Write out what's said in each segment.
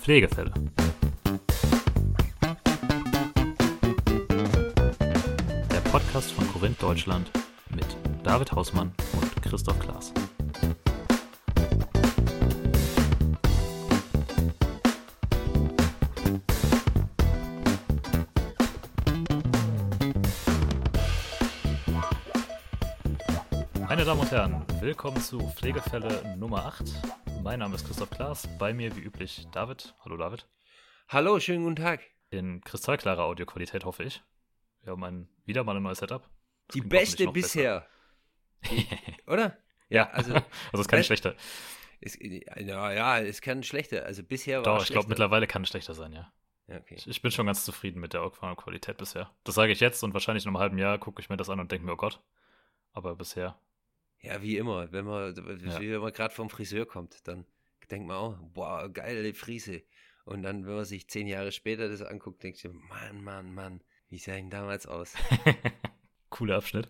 Pflegefälle. Der Podcast von Korinth Deutschland mit David Hausmann und Christoph Klaas. Meine Damen und Herren, willkommen zu Pflegefälle Nummer 8. Mein Name ist Christoph Klaas, bei mir wie üblich David. Hallo David. Hallo, schönen guten Tag. In kristallklarer Audioqualität hoffe ich. Wir haben ein, wieder mal ein neues Setup. Das Die beste bisher. Oder? Ja, also- also, es kann nicht schlechter. Es, ja, ja, es kann schlechter. Also bisher war Doch, ich glaube mittlerweile kann es schlechter sein, ja. Okay. Ich, ich bin schon ganz zufrieden mit der Audioqualität bisher. Das sage ich jetzt und wahrscheinlich in einem halben Jahr gucke ich mir das an und denke mir, oh Gott. Aber bisher, Ja, wie immer. Wenn man, Ja. wenn man gerade vom Friseur kommt, dann denkt man auch, boah, geile Frise. Und dann, wenn man sich zehn Jahre später das anguckt, denkt man, Mann, Mann, Mann, wie sah ich denn damals aus? cooler Abschnitt.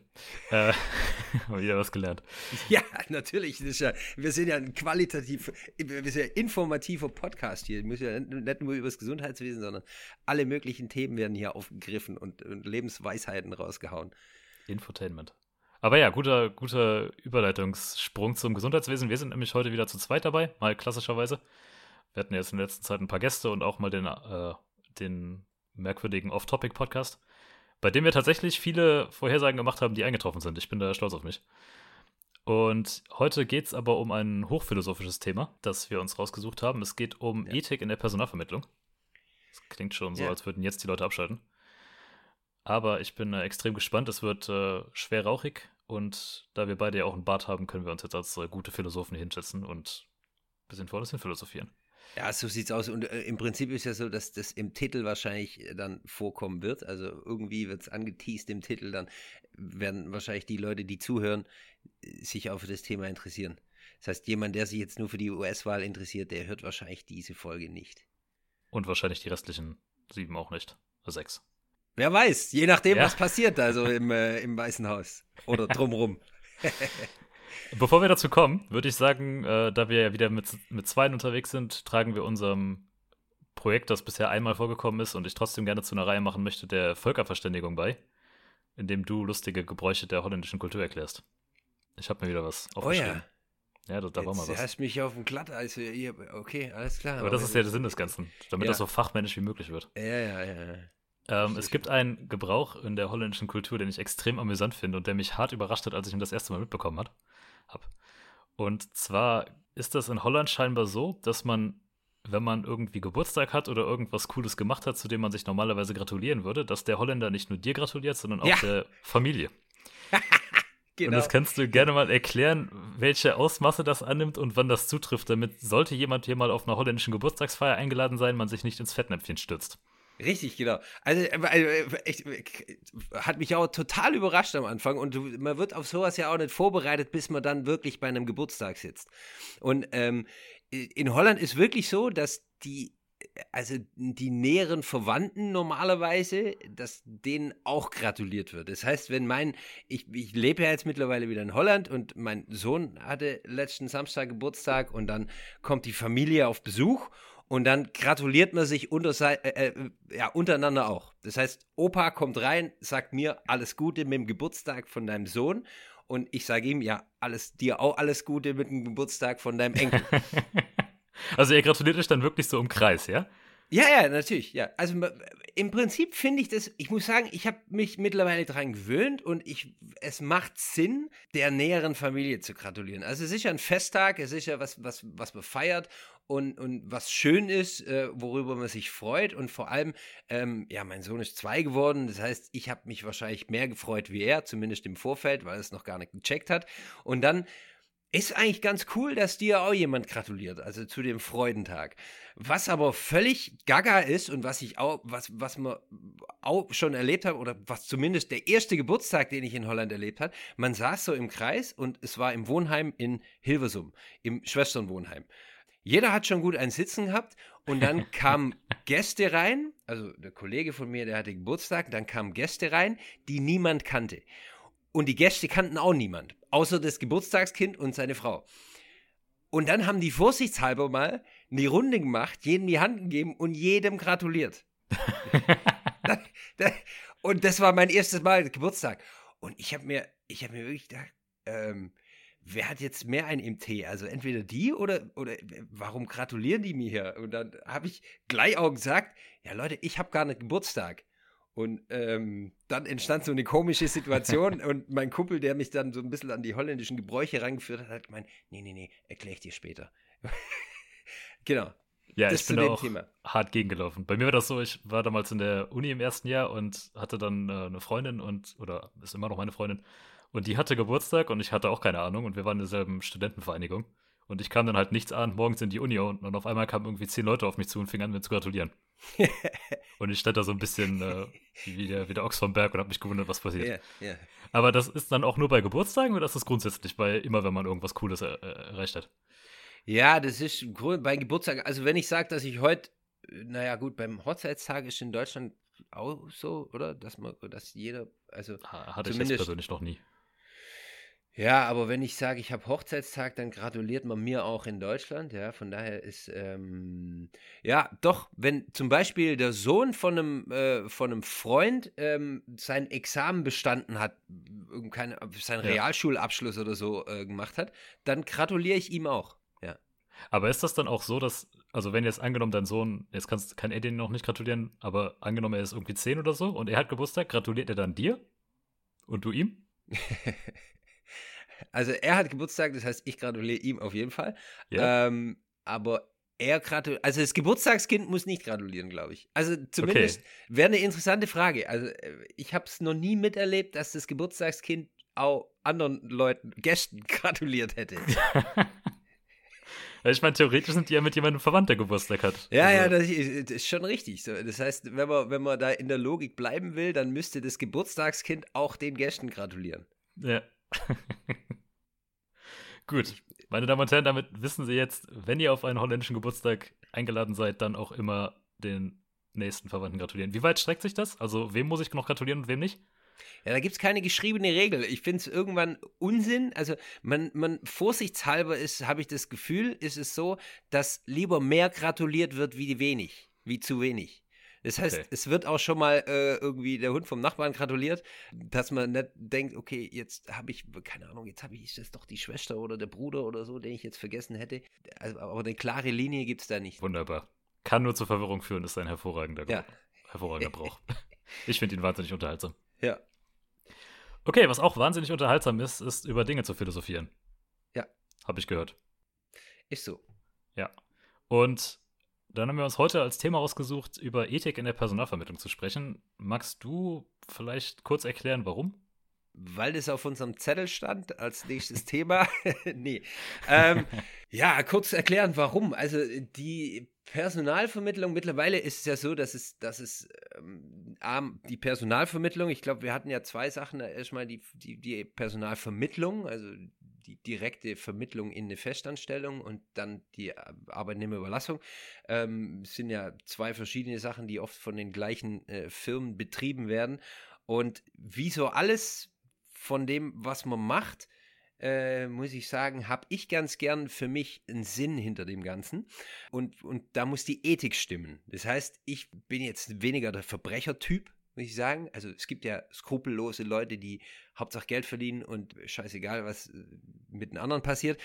Äh, haben wieder was gelernt. ja, natürlich. Ja, wir sind ja ein qualitativ, wir sind ja informativer Podcast hier. Wir müssen ja nicht nicht nur über das Gesundheitswesen, sondern alle möglichen Themen werden hier aufgegriffen und, und Lebensweisheiten rausgehauen. Infotainment. Aber ja, guter, guter Überleitungssprung zum Gesundheitswesen. Wir sind nämlich heute wieder zu zweit dabei, mal klassischerweise. Wir hatten jetzt in der letzten Zeit ein paar Gäste und auch mal den, äh, den merkwürdigen Off-Topic-Podcast, bei dem wir tatsächlich viele Vorhersagen gemacht haben, die eingetroffen sind. Ich bin da stolz auf mich. Und heute geht es aber um ein hochphilosophisches Thema, das wir uns rausgesucht haben. Es geht um Ja. Ethik in der Personalvermittlung. Das klingt schon so, Ja. als würden jetzt die Leute abschalten. Aber ich bin äh, extrem gespannt. Es wird äh, schwer rauchig und da wir beide ja auch einen Bart haben, können wir uns jetzt als äh, gute Philosophen hinsetzen und ein bisschen vor uns hin philosophieren. Ja, so sieht's aus. Und äh, im Prinzip ist ja so, dass das im Titel wahrscheinlich äh, dann vorkommen wird. Also irgendwie wird es angeteased im Titel, dann werden wahrscheinlich die Leute, die zuhören, sich auch für das Thema interessieren. Das heißt, jemand, der sich jetzt nur für die US-Wahl interessiert, der hört wahrscheinlich diese Folge nicht. Und wahrscheinlich die restlichen sieben auch nicht. Sechs. Wer weiß, je nachdem, Ja. was passiert, also im, äh, im Weißen Haus oder drumrum. Bevor wir dazu kommen, würde ich sagen, äh, da wir ja wieder mit, mit Zweien unterwegs sind, tragen wir unserem Projekt, das bisher einmal vorgekommen ist und ich trotzdem gerne zu einer Reihe machen möchte, der Völkerverständigung bei, indem du lustige Gebräuche der holländischen Kultur erklärst. Ich habe mir wieder was Oh aufgeschrieben. ja, ja, da, da war mal was. hast mich auf dem Glatt. Also, ihr- okay, alles klar. Aber das ist ja der Sinn des Ganzen, damit Ja. das so fachmännisch wie möglich wird. Ja, ja, ja. Ähm, es gibt einen Gebrauch in der holländischen Kultur, den ich extrem amüsant finde und der mich hart überrascht hat, als ich ihn das erste Mal mitbekommen hat, hab. Und zwar ist das in Holland scheinbar so, dass man, wenn man irgendwie Geburtstag hat oder irgendwas Cooles gemacht hat, zu dem man sich normalerweise gratulieren würde, dass der Holländer nicht nur dir gratuliert, sondern auch Ja. der Familie. Und Genau. das kannst du gerne mal erklären, welche Ausmaße das annimmt und wann das zutrifft, damit sollte jemand hier mal auf einer holländischen Geburtstagsfeier eingeladen sein, man sich nicht ins Fettnäpfchen stürzt. Richtig, genau. Also, äh, äh, echt, äh, hat mich auch total überrascht am Anfang und man wird auf sowas ja auch nicht vorbereitet, bis man dann wirklich bei einem Geburtstag sitzt. Und ähm, in Holland ist wirklich so, dass die, also die näheren Verwandten normalerweise, dass denen auch gratuliert wird. Das heißt, wenn mein, ich, ich lebe ja jetzt mittlerweile wieder in Holland und mein Sohn hatte letzten Samstag Geburtstag und dann kommt die Familie auf Besuch und dann gratuliert man sich unter, äh, äh, ja, untereinander auch. Das heißt, Opa kommt rein, sagt mir alles Gute mit dem Geburtstag von deinem Sohn. Und ich sage ihm, ja, alles, dir auch alles Gute mit dem Geburtstag von deinem Enkel. Also ihr gratuliert euch dann wirklich so im Kreis, ja? ja, ja, natürlich, ja. Also im Prinzip finde ich das, ich muss sagen, ich habe mich mittlerweile daran gewöhnt und ich, es macht Sinn, der näheren Familie zu gratulieren. Also es ist ja ein Festtag, es ist ja was, was, was man feiert und, und was schön ist, äh, worüber man sich freut. Und vor allem, ähm, ja, mein Sohn ist zwei geworden. Das heißt, ich habe mich wahrscheinlich mehr gefreut wie er, zumindest im Vorfeld, weil er es noch gar nicht gecheckt hat. Und dann ist eigentlich ganz cool, dass dir auch jemand gratuliert, also zu dem Freudentag. Was aber völlig gaga ist und was ich auch, was, was man auch schon erlebt habe, oder was zumindest der erste Geburtstag, den ich in Holland erlebt habe, man saß so im Kreis und es war im Wohnheim in Hilversum, im Schwesternwohnheim. Jeder hat schon gut ein Sitzen gehabt und dann kamen Gäste rein, also der Kollege von mir, der hatte Geburtstag, dann kamen Gäste rein, die niemand kannte. Und die Gäste kannten auch niemand, außer das Geburtstagskind und seine Frau. Und dann haben die vorsichtshalber mal die Runde gemacht, jedem die Hand gegeben und jedem gratuliert. und das war mein erstes Mal Geburtstag. Und ich habe mir, ich habe mir wirklich gedacht, ähm, wer hat jetzt mehr ein Tee? Also entweder die oder, oder warum gratulieren die mir hier? Und dann habe ich gleich auch gesagt, ja Leute, ich habe gar nicht Geburtstag. Und ähm, dann entstand so eine komische Situation und mein Kumpel, der mich dann so ein bisschen an die holländischen Gebräuche rangeführt hat, hat gemeint, nee, nee, nee, erkläre ich dir später. genau. Ja, das ich bin auch Thema. hart gegengelaufen. Bei mir war das so, ich war damals in der Uni im ersten Jahr und hatte dann äh, eine Freundin und, oder ist immer noch meine Freundin, und die hatte Geburtstag und ich hatte auch keine Ahnung und wir waren in derselben Studentenvereinigung. Und ich kam dann halt nichts an, morgens in die Uni und, und auf einmal kamen irgendwie zehn Leute auf mich zu und fingen an, mir zu gratulieren. und ich stand da so ein bisschen äh, wie, der, wie der Ochs vom Berg und habe mich gewundert, was passiert. Yeah, yeah. Aber das ist dann auch nur bei Geburtstagen oder ist das grundsätzlich bei immer, wenn man irgendwas Cooles er, äh, erreicht hat? Ja, das ist bei Geburtstagen. Also wenn ich sage, dass ich heute, naja gut, beim Hochzeitstag ist in Deutschland auch so, oder? Dass man, dass jeder, also hatte ich jetzt persönlich noch nie. Ja, aber wenn ich sage, ich habe Hochzeitstag, dann gratuliert man mir auch in Deutschland. Ja, von daher ist ähm, ja doch, wenn zum Beispiel der Sohn von einem äh, von einem Freund ähm, sein Examen bestanden hat, keine, seinen ja. Realschulabschluss oder so äh, gemacht hat, dann gratuliere ich ihm auch. Ja. Aber ist das dann auch so, dass also wenn jetzt angenommen dein Sohn, jetzt kannst, kann er dir noch nicht gratulieren, aber angenommen er ist irgendwie zehn oder so und er hat Geburtstag, gratuliert er dann dir und du ihm? Also er hat Geburtstag, das heißt, ich gratuliere ihm auf jeden Fall. Ja. Ähm, aber er gratuliert, also das Geburtstagskind muss nicht gratulieren, glaube ich. Also zumindest okay. wäre eine interessante Frage. Also äh, ich habe es noch nie miterlebt, dass das Geburtstagskind auch anderen Leuten, Gästen gratuliert hätte. Ich meine, theoretisch sind die ja mit jemandem verwandt, der Geburtstag hat. Ja, also. ja, das ist, das ist, schon richtig. So, das heißt, wenn man, wenn man da in der Logik bleiben will, dann müsste das Geburtstagskind auch den Gästen gratulieren. Ja. Gut, meine Damen und Herren, damit wissen Sie jetzt, wenn ihr auf einen holländischen Geburtstag eingeladen seid, dann auch immer den nächsten Verwandten gratulieren. Wie weit streckt sich das? Also, wem muss ich noch gratulieren und wem nicht? Ja, da gibt es keine geschriebene Regel. Ich finde es irgendwann Unsinn. Also, man, man vorsichtshalber ist, habe ich das Gefühl, ist es so, dass lieber mehr gratuliert wird wie wenig, wie zu wenig. Das heißt, okay. es wird auch schon mal äh, irgendwie der Hund vom Nachbarn gratuliert, dass man nicht denkt, okay, jetzt habe ich, keine Ahnung, jetzt habe ich ist das doch die Schwester oder der Bruder oder so, den ich jetzt vergessen hätte. Also, aber eine klare Linie gibt es da nicht. Wunderbar. Kann nur zur Verwirrung führen, ist ein hervorragender, ja. hervorragender Brauch. ich finde ihn wahnsinnig unterhaltsam. Ja. Okay, was auch wahnsinnig unterhaltsam ist, ist über Dinge zu philosophieren. Ja. Habe ich gehört. Ist so. Ja. Und dann haben wir uns heute als Thema ausgesucht, über Ethik in der Personalvermittlung zu sprechen. Magst du vielleicht kurz erklären, warum? Weil das auf unserem Zettel stand als nächstes Thema. nee. Ähm, ja, kurz erklären, warum. Also die Personalvermittlung, mittlerweile ist es ja so, dass es, dass es ähm, die Personalvermittlung, ich glaube, wir hatten ja zwei Sachen. Erstmal die, die, die Personalvermittlung, also die direkte Vermittlung in eine Festanstellung und dann die Arbeitnehmerüberlassung ähm, sind ja zwei verschiedene Sachen, die oft von den gleichen äh, Firmen betrieben werden. Und wie so alles von dem, was man macht, äh, muss ich sagen, habe ich ganz gern für mich einen Sinn hinter dem Ganzen. Und, und da muss die Ethik stimmen. Das heißt, ich bin jetzt weniger der Verbrechertyp, muss ich sagen. Also es gibt ja skrupellose Leute, die Hauptsache Geld verdienen und scheißegal, was äh, mit den anderen passiert.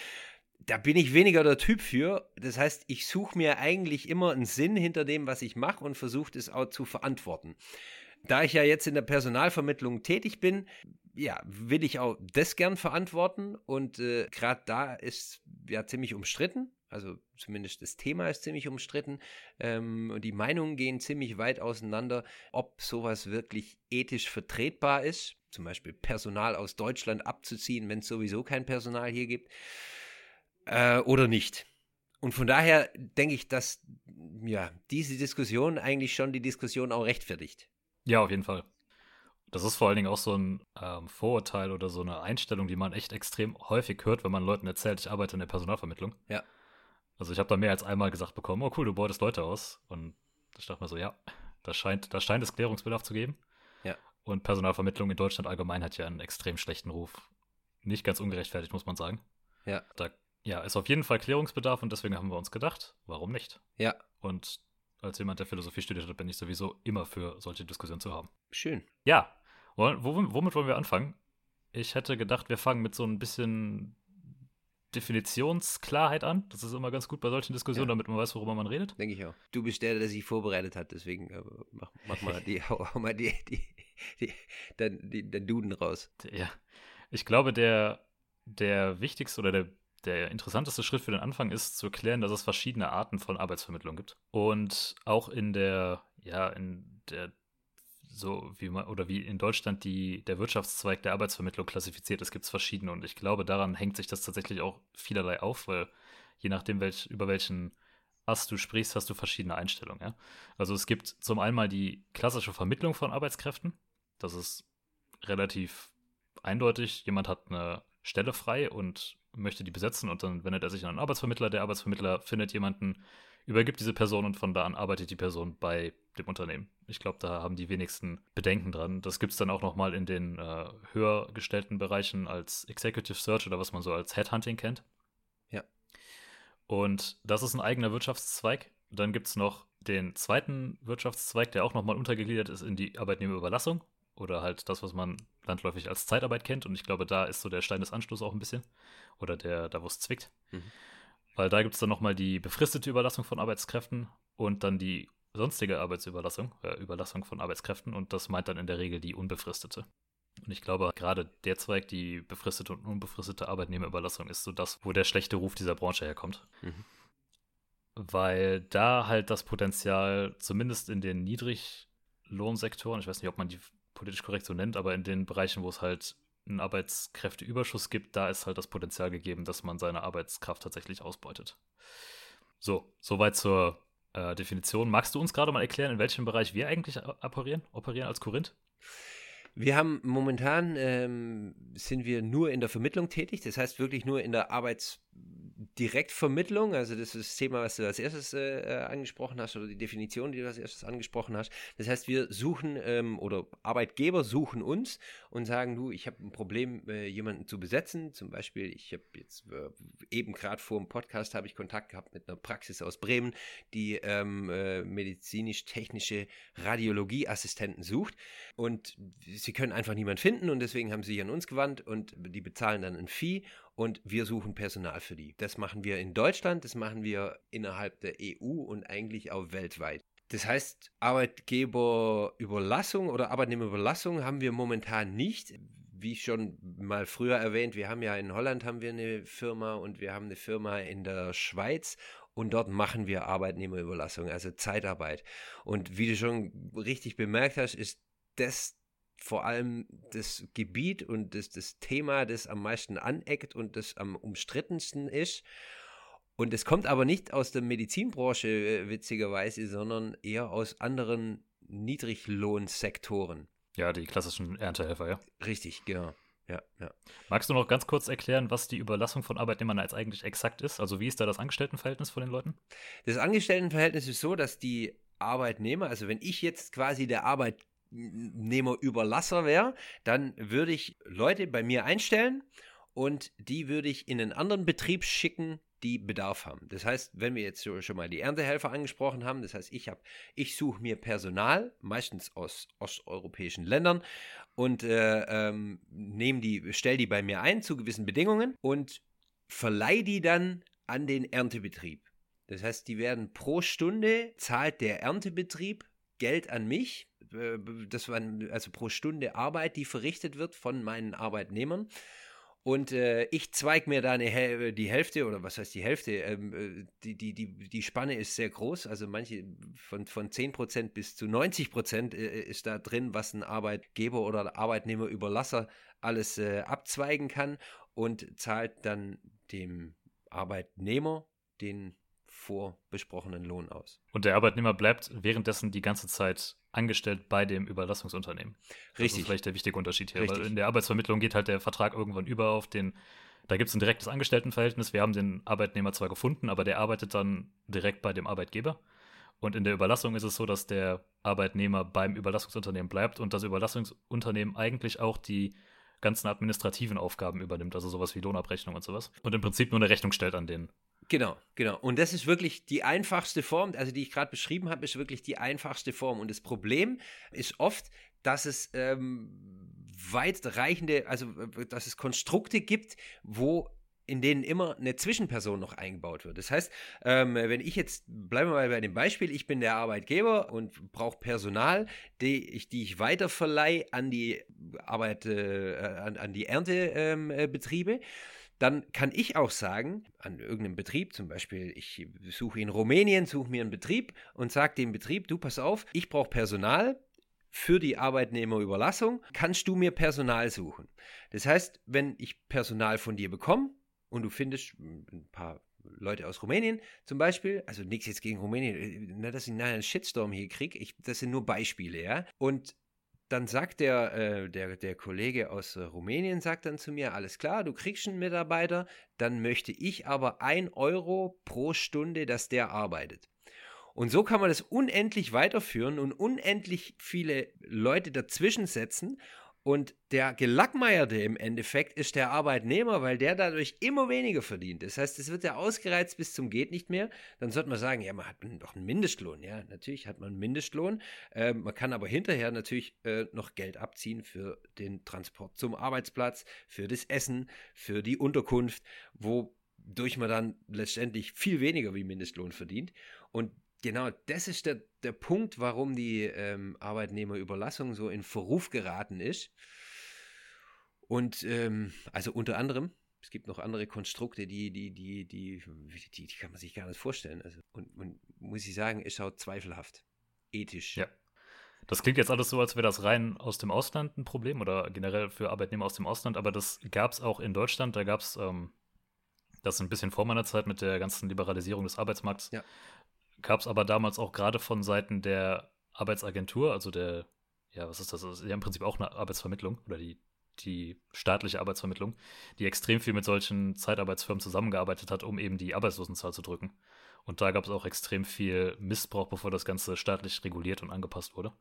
Da bin ich weniger der Typ für. Das heißt, ich suche mir eigentlich immer einen Sinn hinter dem, was ich mache und versuche das auch zu verantworten. Da ich ja jetzt in der Personalvermittlung tätig bin, ja, will ich auch das gern verantworten und äh, gerade da ist ja ziemlich umstritten. Also zumindest das Thema ist ziemlich umstritten ähm, und die Meinungen gehen ziemlich weit auseinander, ob sowas wirklich ethisch vertretbar ist, zum Beispiel Personal aus Deutschland abzuziehen, wenn es sowieso kein Personal hier gibt, äh, oder nicht. Und von daher denke ich, dass ja, diese Diskussion eigentlich schon die Diskussion auch rechtfertigt. Ja, auf jeden Fall. Das ist vor allen Dingen auch so ein ähm, Vorurteil oder so eine Einstellung, die man echt extrem häufig hört, wenn man Leuten erzählt, ich arbeite in der Personalvermittlung. Ja. Also ich habe da mehr als einmal gesagt bekommen, oh cool, du beutest Leute aus. Und ich dachte mir so, ja, da scheint, da scheint es Klärungsbedarf zu geben. Ja. Und Personalvermittlung in Deutschland allgemein hat ja einen extrem schlechten Ruf. Nicht ganz ungerechtfertigt, muss man sagen. Ja. Da Ja, ist auf jeden Fall Klärungsbedarf und deswegen haben wir uns gedacht, warum nicht? Ja. Und als jemand, der Philosophie studiert hat, bin ich sowieso immer für solche Diskussionen zu haben. Schön. Ja. Womit wollen wir anfangen? Ich hätte gedacht, wir fangen mit so ein bisschen Definitionsklarheit an. Das ist immer ganz gut bei solchen Diskussionen, ja. damit man weiß, worüber man redet. Denke ich auch. Du bist der, der sich vorbereitet hat, deswegen äh, mach, mach, mal die, hau, mal die, die, die, den, die, den Duden raus. Ja. Ich glaube, der, der wichtigste oder der, der interessanteste Schritt für den Anfang ist zu erklären, dass es verschiedene Arten von Arbeitsvermittlung gibt. Und auch in der, ja, in der so wie man oder wie in Deutschland die, der Wirtschaftszweig der Arbeitsvermittlung klassifiziert ist, gibt es verschiedene und ich glaube, daran hängt sich das tatsächlich auch vielerlei auf, weil je nachdem, welch, über welchen Ast du sprichst, hast du verschiedene Einstellungen. Ja? Also es gibt zum einen mal die klassische Vermittlung von Arbeitskräften. Das ist relativ eindeutig. Jemand hat eine Stelle frei und möchte die besetzen und dann wendet er sich an einen Arbeitsvermittler. Der Arbeitsvermittler findet jemanden, übergibt diese Person und von da an arbeitet die Person bei dem Unternehmen. Ich glaube, da haben die wenigsten Bedenken dran. Das gibt es dann auch nochmal in den äh, höher gestellten Bereichen als Executive Search oder was man so als Headhunting kennt. Ja. Und das ist ein eigener Wirtschaftszweig. Dann gibt es noch den zweiten Wirtschaftszweig, der auch nochmal untergegliedert ist in die Arbeitnehmerüberlassung oder halt das, was man landläufig als Zeitarbeit kennt. Und ich glaube, da ist so der Stein des Anstoßes auch ein bisschen. Oder der, da wo es zwickt. Mhm. Weil da gibt es dann nochmal die befristete Überlassung von Arbeitskräften und dann die sonstige Arbeitsüberlassung, äh, Überlassung von Arbeitskräften und das meint dann in der Regel die unbefristete. Und ich glaube, gerade der Zweig, die befristete und unbefristete Arbeitnehmerüberlassung, ist so das, wo der schlechte Ruf dieser Branche herkommt. Mhm. Weil da halt das Potenzial, zumindest in den Niedriglohnsektoren, ich weiß nicht, ob man die politisch korrekt so nennt, aber in den Bereichen, wo es halt einen Arbeitskräfteüberschuss gibt, da ist halt das Potenzial gegeben, dass man seine Arbeitskraft tatsächlich ausbeutet. So, soweit zur äh, Definition. Magst du uns gerade mal erklären, in welchem Bereich wir eigentlich operieren, operieren als Korinth? Wir haben momentan ähm, sind wir nur in der Vermittlung tätig, das heißt wirklich nur in der Arbeits Direktvermittlung, also das ist das Thema, was du als erstes äh, äh, angesprochen hast oder die Definition, die du als erstes angesprochen hast. Das heißt, wir suchen ähm, oder Arbeitgeber suchen uns und sagen, du, ich habe ein Problem, äh, jemanden zu besetzen. Zum Beispiel, ich habe jetzt äh, eben gerade vor dem Podcast habe ich Kontakt gehabt mit einer Praxis aus Bremen, die ähm, äh, medizinisch-technische Radiologieassistenten sucht und sie können einfach niemanden finden und deswegen haben sie sich an uns gewandt und die bezahlen dann ein Fee und wir suchen Personal für die. Das machen wir in Deutschland, das machen wir innerhalb der EU und eigentlich auch weltweit. Das heißt, Arbeitgeberüberlassung oder Arbeitnehmerüberlassung haben wir momentan nicht. Wie schon mal früher erwähnt, wir haben ja in Holland haben wir eine Firma und wir haben eine Firma in der Schweiz und dort machen wir Arbeitnehmerüberlassung, also Zeitarbeit. Und wie du schon richtig bemerkt hast, ist das vor allem das Gebiet und das, das Thema, das am meisten aneckt und das am umstrittensten ist. Und es kommt aber nicht aus der Medizinbranche, äh, witzigerweise, sondern eher aus anderen Niedriglohnsektoren. Ja, die klassischen Erntehelfer, ja. Richtig, genau. Ja, ja. Magst du noch ganz kurz erklären, was die Überlassung von Arbeitnehmern als eigentlich exakt ist? Also wie ist da das Angestelltenverhältnis von den Leuten? Das Angestelltenverhältnis ist so, dass die Arbeitnehmer, also wenn ich jetzt quasi der Arbeitgeber Arbeitnehmerüberlasser wäre, dann würde ich Leute bei mir einstellen und die würde ich in einen anderen Betrieb schicken, die Bedarf haben. Das heißt, wenn wir jetzt schon mal die Erntehelfer angesprochen haben, das heißt, ich habe, ich suche mir Personal, meistens aus osteuropäischen Ländern und äh, ähm, nehme die, stelle die bei mir ein zu gewissen Bedingungen und verleihe die dann an den Erntebetrieb. Das heißt, die werden pro Stunde zahlt der Erntebetrieb Geld an mich das war also pro Stunde Arbeit, die verrichtet wird von meinen Arbeitnehmern. Und äh, ich zweig mir da eine, die Hälfte, oder was heißt die Hälfte? Ähm, äh, die, die, die, die Spanne ist sehr groß, also manche von, von 10% bis zu 90% äh, ist da drin, was ein Arbeitgeber oder Arbeitnehmerüberlasser alles äh, abzweigen kann und zahlt dann dem Arbeitnehmer den vorbesprochenen Lohn aus. Und der Arbeitnehmer bleibt währenddessen die ganze Zeit angestellt bei dem Überlassungsunternehmen. Richtig. Das ist vielleicht der wichtige Unterschied hier. Richtig. Weil in der Arbeitsvermittlung geht halt der Vertrag irgendwann über auf den, da gibt es ein direktes Angestelltenverhältnis. Wir haben den Arbeitnehmer zwar gefunden, aber der arbeitet dann direkt bei dem Arbeitgeber. Und in der Überlassung ist es so, dass der Arbeitnehmer beim Überlassungsunternehmen bleibt und das Überlassungsunternehmen eigentlich auch die ganzen administrativen Aufgaben übernimmt, also sowas wie Lohnabrechnung und sowas. Und im Prinzip nur eine Rechnung stellt an den. Genau, genau. Und das ist wirklich die einfachste Form, also die ich gerade beschrieben habe, ist wirklich die einfachste Form. Und das Problem ist oft, dass es ähm, weitreichende, also dass es Konstrukte gibt, wo in denen immer eine Zwischenperson noch eingebaut wird. Das heißt, ähm, wenn ich jetzt, bleiben wir mal bei dem Beispiel, ich bin der Arbeitgeber und brauche Personal, die ich, die ich weiterverleihe an die Arbeit, äh, an, an, die Erntebetriebe, ähm, äh, dann kann ich auch sagen, an irgendeinem Betrieb, zum Beispiel, ich suche in Rumänien, suche mir einen Betrieb und sage dem Betrieb, du pass auf, ich brauche Personal, für die Arbeitnehmerüberlassung kannst du mir Personal suchen. Das heißt, wenn ich Personal von dir bekomme, und du findest ein paar Leute aus Rumänien zum Beispiel, also nichts jetzt gegen Rumänien, äh, dass ich nachher einen Shitstorm hier kriege, das sind nur Beispiele, ja. Und dann sagt der, äh, der, der Kollege aus äh, Rumänien, sagt dann zu mir, alles klar, du kriegst einen Mitarbeiter, dann möchte ich aber ein Euro pro Stunde, dass der arbeitet. Und so kann man das unendlich weiterführen und unendlich viele Leute dazwischen setzen und der Gelackmeierte im Endeffekt ist der Arbeitnehmer, weil der dadurch immer weniger verdient. Das heißt, es wird ja ausgereizt bis zum geht nicht mehr. Dann sollte man sagen, ja, man hat doch einen Mindestlohn. Ja, natürlich hat man einen Mindestlohn. Äh, man kann aber hinterher natürlich äh, noch Geld abziehen für den Transport zum Arbeitsplatz, für das Essen, für die Unterkunft, wodurch man dann letztendlich viel weniger wie Mindestlohn verdient. Und Genau, das ist der, der Punkt, warum die ähm, Arbeitnehmerüberlassung so in Verruf geraten ist. Und ähm, also unter anderem, es gibt noch andere Konstrukte, die, die, die, die, die, die kann man sich gar nicht vorstellen. Also, und, und muss ich sagen, ist auch zweifelhaft. Ethisch. Ja. Das klingt jetzt alles so, als wäre das rein aus dem Ausland ein Problem oder generell für Arbeitnehmer aus dem Ausland, aber das gab es auch in Deutschland. Da gab es ähm, das ein bisschen vor meiner Zeit mit der ganzen Liberalisierung des Arbeitsmarkts. Ja gab es aber damals auch gerade von Seiten der Arbeitsagentur, also der, ja, was ist das? Das ist ja im Prinzip auch eine Arbeitsvermittlung oder die, die staatliche Arbeitsvermittlung, die extrem viel mit solchen Zeitarbeitsfirmen zusammengearbeitet hat, um eben die Arbeitslosenzahl zu drücken. Und da gab es auch extrem viel Missbrauch, bevor das Ganze staatlich reguliert und angepasst wurde.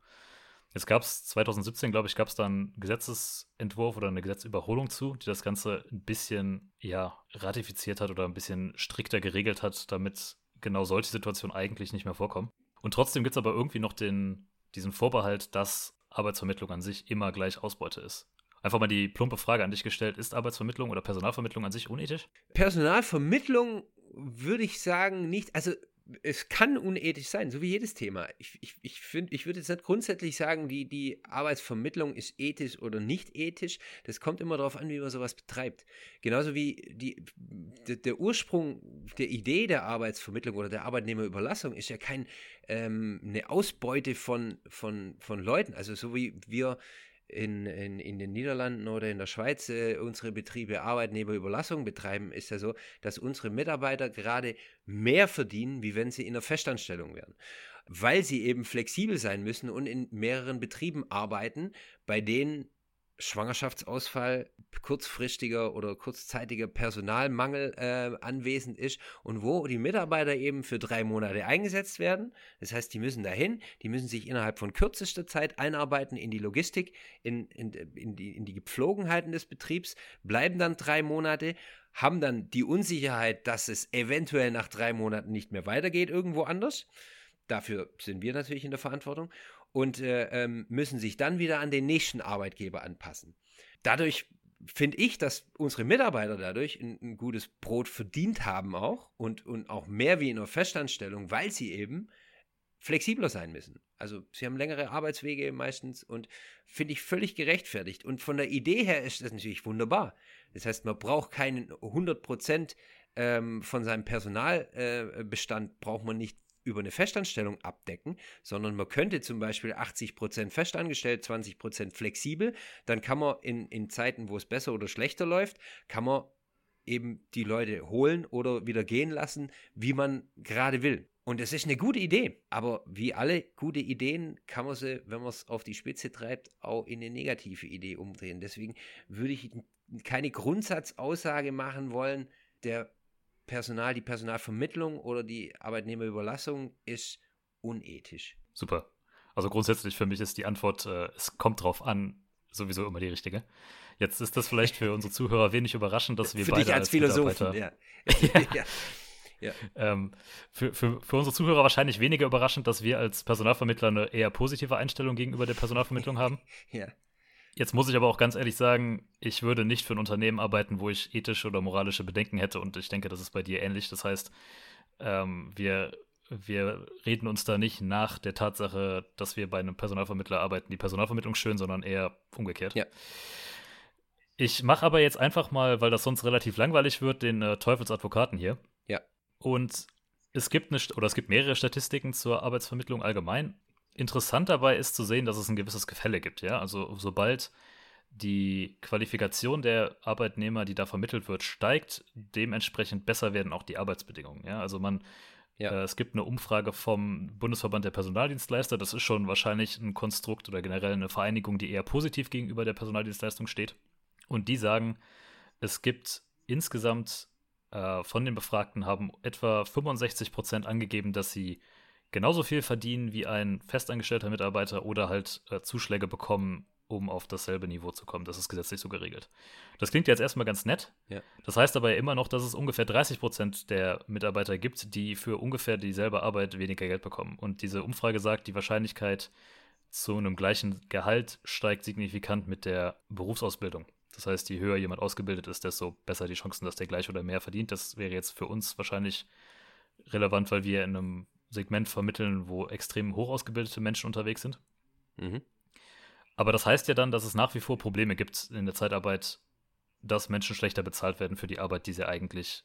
Jetzt gab es 2017, glaube ich, gab es da einen Gesetzesentwurf oder eine Gesetzüberholung zu, die das Ganze ein bisschen ja, ratifiziert hat oder ein bisschen strikter geregelt hat, damit genau solche Situationen eigentlich nicht mehr vorkommen. Und trotzdem gibt es aber irgendwie noch den, diesen Vorbehalt, dass Arbeitsvermittlung an sich immer gleich Ausbeute ist. Einfach mal die plumpe Frage an dich gestellt, ist Arbeitsvermittlung oder Personalvermittlung an sich unethisch? Personalvermittlung würde ich sagen nicht, also es kann unethisch sein, so wie jedes Thema. Ich, ich, ich, find, ich würde jetzt nicht grundsätzlich sagen, die, die Arbeitsvermittlung ist ethisch oder nicht ethisch. Das kommt immer darauf an, wie man sowas betreibt. Genauso wie die, der, der Ursprung der Idee der Arbeitsvermittlung oder der Arbeitnehmerüberlassung ist ja kein ähm, Ausbeute von, von, von Leuten. Also so wie wir in, in, in den Niederlanden oder in der Schweiz äh, unsere Betriebe Arbeitnehmerüberlassung betreiben, ist ja so, dass unsere Mitarbeiter gerade mehr verdienen, wie wenn sie in einer Festanstellung wären. Weil sie eben flexibel sein müssen und in mehreren Betrieben arbeiten, bei denen Schwangerschaftsausfall, kurzfristiger oder kurzzeitiger Personalmangel äh, anwesend ist und wo die Mitarbeiter eben für drei Monate eingesetzt werden. Das heißt, die müssen dahin, die müssen sich innerhalb von kürzester Zeit einarbeiten in die Logistik, in, in, in, die, in die Gepflogenheiten des Betriebs, bleiben dann drei Monate, haben dann die Unsicherheit, dass es eventuell nach drei Monaten nicht mehr weitergeht irgendwo anders. Dafür sind wir natürlich in der Verantwortung und äh, ähm, müssen sich dann wieder an den nächsten Arbeitgeber anpassen. Dadurch finde ich, dass unsere Mitarbeiter dadurch ein, ein, gutes Brot verdient haben auch und, und auch mehr wie in einer Festanstellung, weil sie eben flexibler sein müssen. Also sie haben längere Arbeitswege meistens und finde ich völlig gerechtfertigt. Und von der Idee her ist das natürlich wunderbar. Das heißt, man braucht keinen 100 Prozent ähm, von seinem Personalbestand äh, braucht man nicht über eine Festanstellung abdecken, sondern man könnte zum Beispiel 80% festangestellt, 20% flexibel, dann kann man in, in Zeiten, wo es besser oder schlechter läuft, kann man eben die Leute holen oder wieder gehen lassen, wie man gerade will. Und das ist eine gute Idee, aber wie alle gute Ideen kann man sie, wenn man es auf die Spitze treibt, auch in eine negative Idee umdrehen. Deswegen würde ich keine Grundsatzaussage machen wollen, der Personal, die Personalvermittlung oder die Arbeitnehmerüberlassung ist unethisch. Super. Also grundsätzlich für mich ist die Antwort, äh, es kommt drauf an, sowieso immer die richtige. Jetzt ist das vielleicht für unsere Zuhörer wenig überraschend, dass wir für beide dich als, als Philosophen, ja. ja. ja. Ähm, für, für, für unsere Zuhörer wahrscheinlich weniger überraschend, dass wir als Personalvermittler eine eher positive Einstellung gegenüber der Personalvermittlung haben. ja. Jetzt muss ich aber auch ganz ehrlich sagen, ich würde nicht für ein Unternehmen arbeiten, wo ich ethische oder moralische Bedenken hätte und ich denke, das ist bei dir ähnlich. Das heißt, ähm, wir wir reden uns da nicht nach der Tatsache, dass wir bei einem Personalvermittler arbeiten, die Personalvermittlung schön, sondern eher umgekehrt. Ja. Ich mache aber jetzt einfach mal, weil das sonst relativ langweilig wird, den äh, Teufelsadvokaten hier. Ja. Und es gibt eine, oder es gibt mehrere Statistiken zur Arbeitsvermittlung allgemein. Interessant dabei ist zu sehen, dass es ein gewisses Gefälle gibt, ja. Also sobald die Qualifikation der Arbeitnehmer, die da vermittelt wird, steigt, dementsprechend besser werden auch die Arbeitsbedingungen. Ja? Also man ja. Äh, es gibt eine Umfrage vom Bundesverband der Personaldienstleister. Das ist schon wahrscheinlich ein Konstrukt oder generell eine Vereinigung, die eher positiv gegenüber der Personaldienstleistung steht. Und die sagen, es gibt insgesamt äh, von den Befragten haben etwa 65 Prozent angegeben, dass sie genauso viel verdienen wie ein festangestellter Mitarbeiter oder halt äh, Zuschläge bekommen, um auf dasselbe Niveau zu kommen. Das ist gesetzlich so geregelt. Das klingt jetzt erstmal ganz nett. Ja. Das heißt aber immer noch, dass es ungefähr 30 Prozent der Mitarbeiter gibt, die für ungefähr dieselbe Arbeit weniger Geld bekommen. Und diese Umfrage sagt, die Wahrscheinlichkeit zu einem gleichen Gehalt steigt signifikant mit der Berufsausbildung. Das heißt, je höher jemand ausgebildet ist, desto besser die Chancen, dass der gleich oder mehr verdient. Das wäre jetzt für uns wahrscheinlich relevant, weil wir in einem Segment vermitteln, wo extrem hoch ausgebildete Menschen unterwegs sind. Mhm. Aber das heißt ja dann, dass es nach wie vor Probleme gibt in der Zeitarbeit, dass Menschen schlechter bezahlt werden für die Arbeit, die sie eigentlich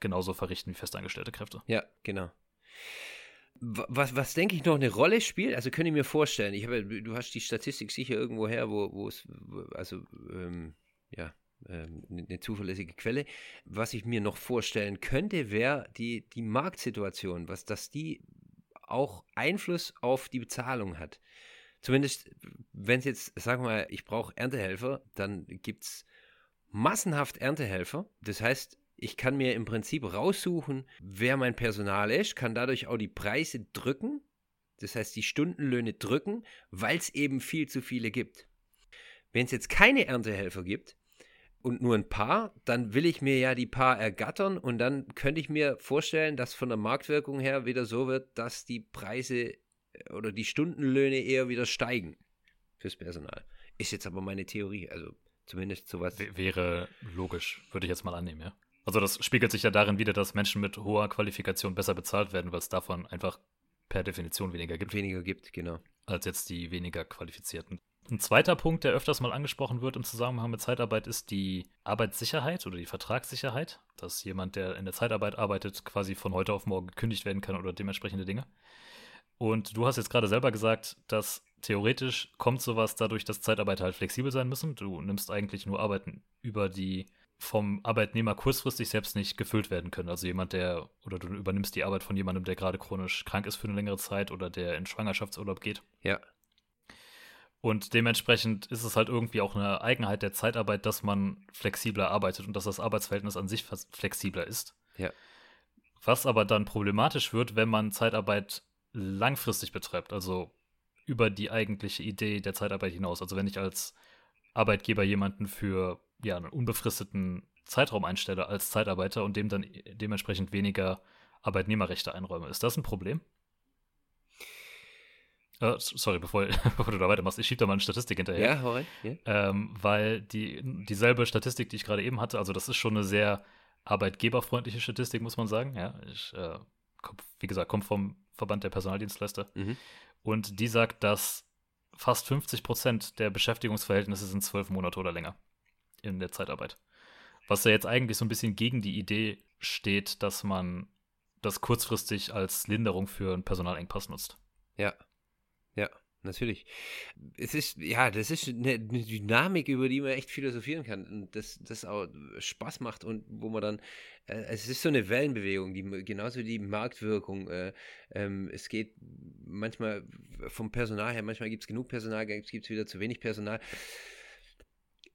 genauso verrichten wie festangestellte Kräfte. Ja, genau. Was, was denke ich noch eine Rolle spielt, also könnte ich mir vorstellen, ich habe, du hast die Statistik sicher irgendwo her, wo, wo es, also, ähm, ja, eine zuverlässige Quelle. Was ich mir noch vorstellen könnte, wäre die, die Marktsituation, was, dass die auch Einfluss auf die Bezahlung hat. Zumindest, wenn es jetzt, sagen wir mal, ich brauche Erntehelfer, dann gibt es massenhaft Erntehelfer. Das heißt, ich kann mir im Prinzip raussuchen, wer mein Personal ist, kann dadurch auch die Preise drücken, das heißt die Stundenlöhne drücken, weil es eben viel zu viele gibt. Wenn es jetzt keine Erntehelfer gibt und nur ein paar, dann will ich mir ja die paar ergattern und dann könnte ich mir vorstellen, dass von der Marktwirkung her wieder so wird, dass die Preise oder die Stundenlöhne eher wieder steigen fürs Personal. Ist jetzt aber meine Theorie, also zumindest sowas. Wäre logisch, würde ich jetzt mal annehmen, ja. Also das spiegelt sich ja darin wieder, dass Menschen mit hoher Qualifikation besser bezahlt werden, weil es davon einfach per Definition weniger gibt. Weniger gibt, genau. Als jetzt die weniger qualifizierten. Ein zweiter Punkt, der öfters mal angesprochen wird im Zusammenhang mit Zeitarbeit, ist die Arbeitssicherheit oder die Vertragssicherheit, dass jemand, der in der Zeitarbeit arbeitet, quasi von heute auf morgen gekündigt werden kann oder dementsprechende Dinge. Und du hast jetzt gerade selber gesagt, dass theoretisch kommt sowas dadurch, dass Zeitarbeiter halt flexibel sein müssen. Du nimmst eigentlich nur Arbeiten über die vom Arbeitnehmer kurzfristig selbst nicht gefüllt werden können. Also jemand, der, oder du übernimmst die Arbeit von jemandem, der gerade chronisch krank ist für eine längere Zeit oder der in Schwangerschaftsurlaub geht. Ja. Und dementsprechend ist es halt irgendwie auch eine Eigenheit der Zeitarbeit, dass man flexibler arbeitet und dass das Arbeitsverhältnis an sich flexibler ist. Ja. Was aber dann problematisch wird, wenn man Zeitarbeit langfristig betreibt, also über die eigentliche Idee der Zeitarbeit hinaus. Also wenn ich als Arbeitgeber jemanden für ja, einen unbefristeten Zeitraum einstelle als Zeitarbeiter und dem dann dementsprechend weniger Arbeitnehmerrechte einräume. Ist das ein Problem? Uh, sorry, bevor, bevor, du da weitermachst, ich schiebe da mal eine Statistik hinterher. Ja, hau rein. Ja. Ähm, weil die, dieselbe Statistik, die ich gerade eben hatte, also das ist schon eine sehr arbeitgeberfreundliche Statistik, muss man sagen. Ja, ich, äh, komm, wie gesagt, komme vom Verband der Personaldienstleister. Mhm. Und die sagt, dass fast 50 Prozent der Beschäftigungsverhältnisse sind zwölf Monate oder länger in der Zeitarbeit. Was ja jetzt eigentlich so ein bisschen gegen die Idee steht, dass man das kurzfristig als Linderung für einen Personalengpass nutzt. Ja, ja natürlich. Es ist, ja, das ist eine, eine, Dynamik, über die man echt philosophieren kann und das, das auch Spaß macht und wo man dann, äh, es ist so eine Wellenbewegung, die, genauso die Marktwirkung. Äh, ähm, es geht manchmal vom Personal her, manchmal gibt es genug Personal, gibt es wieder zu wenig Personal.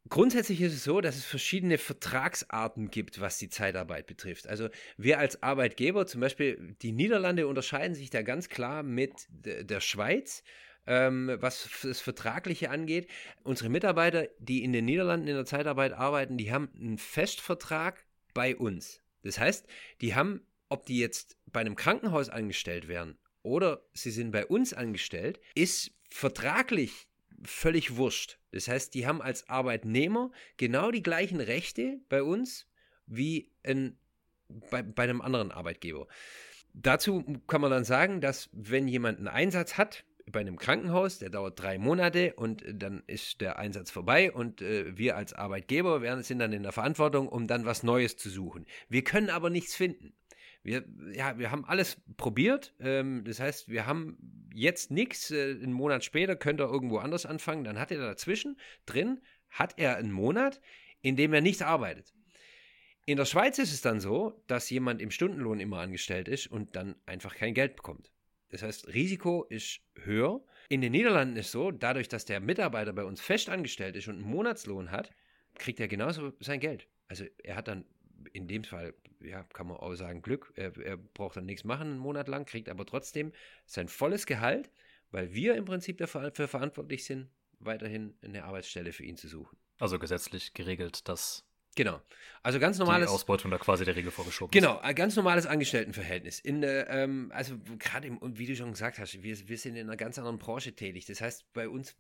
Grundsätzlich ist es so, dass es verschiedene Vertragsarten gibt, was die Zeitarbeit betrifft. Also wir als Arbeitgeber, zum Beispiel die Niederlande unterscheiden sich da ganz klar mit der Schweiz. ähm, was das Vertragliche angeht. Unsere Mitarbeiter, die in den Niederlanden in der Zeitarbeit arbeiten, die haben einen Festvertrag bei uns. Das heißt, die haben, ob die jetzt bei einem Krankenhaus angestellt werden oder sie sind bei uns angestellt, ist vertraglich völlig wurscht. Das heißt, die haben als Arbeitnehmer genau die gleichen Rechte bei uns wie in, bei, bei einem anderen Arbeitgeber. Dazu kann man dann sagen, dass wenn jemand einen Einsatz hat, bei einem Krankenhaus, der dauert drei Monate und dann ist der Einsatz vorbei und äh, wir als Arbeitgeber werden, sind dann in der Verantwortung, um dann was Neues zu suchen. Wir können aber nichts finden. Wir, ja, wir haben alles probiert. Ähm, das heißt, wir haben jetzt nichts. Äh, einen Monat später könnte er irgendwo anders anfangen. Dann hat er dazwischen drin, hat er einen Monat, in dem er nichts arbeitet. In der Schweiz ist es dann so, dass jemand im Stundenlohn immer angestellt ist und dann einfach kein Geld bekommt. Das heißt, Risiko ist höher. In den Niederlanden ist es so, dadurch, dass der Mitarbeiter bei uns fest angestellt ist und einen Monatslohn hat, kriegt er genauso sein Geld. Also er hat dann in dem Fall, ja, kann man auch sagen, Glück. Er, er braucht dann nichts machen einen Monat lang, kriegt aber trotzdem sein volles Gehalt, weil wir im Prinzip dafür verantwortlich sind, weiterhin eine Arbeitsstelle für ihn zu suchen. Also gesetzlich geregelt, dass Genau. Also ganz normales. Die Ausbeutung da quasi der Regel vorgeschoben. Genau, ein ganz normales Angestelltenverhältnis. In, äh, ähm, also gerade im, wie du schon gesagt hast, wir, wir sind in einer ganz anderen Branche tätig. Das heißt, bei uns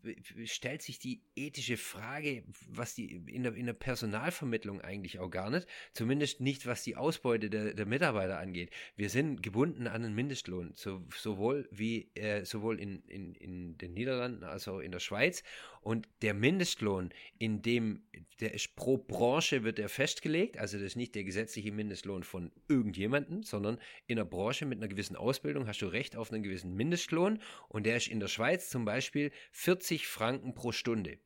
stellt sich die ethische Frage, was die in der, in der Personalvermittlung eigentlich auch gar nicht. Zumindest nicht, was die Ausbeute der, der Mitarbeiter angeht. Wir sind gebunden an einen Mindestlohn, so, sowohl wie äh, sowohl in, in, in den Niederlanden als auch in der Schweiz. Und der Mindestlohn, in dem der ist pro Branche wird der festgelegt, also das ist nicht der gesetzliche Mindestlohn von irgendjemandem, sondern in der Branche mit einer gewissen Ausbildung hast du Recht auf einen gewissen Mindestlohn und der ist in der Schweiz zum Beispiel 40 Franken pro Stunde.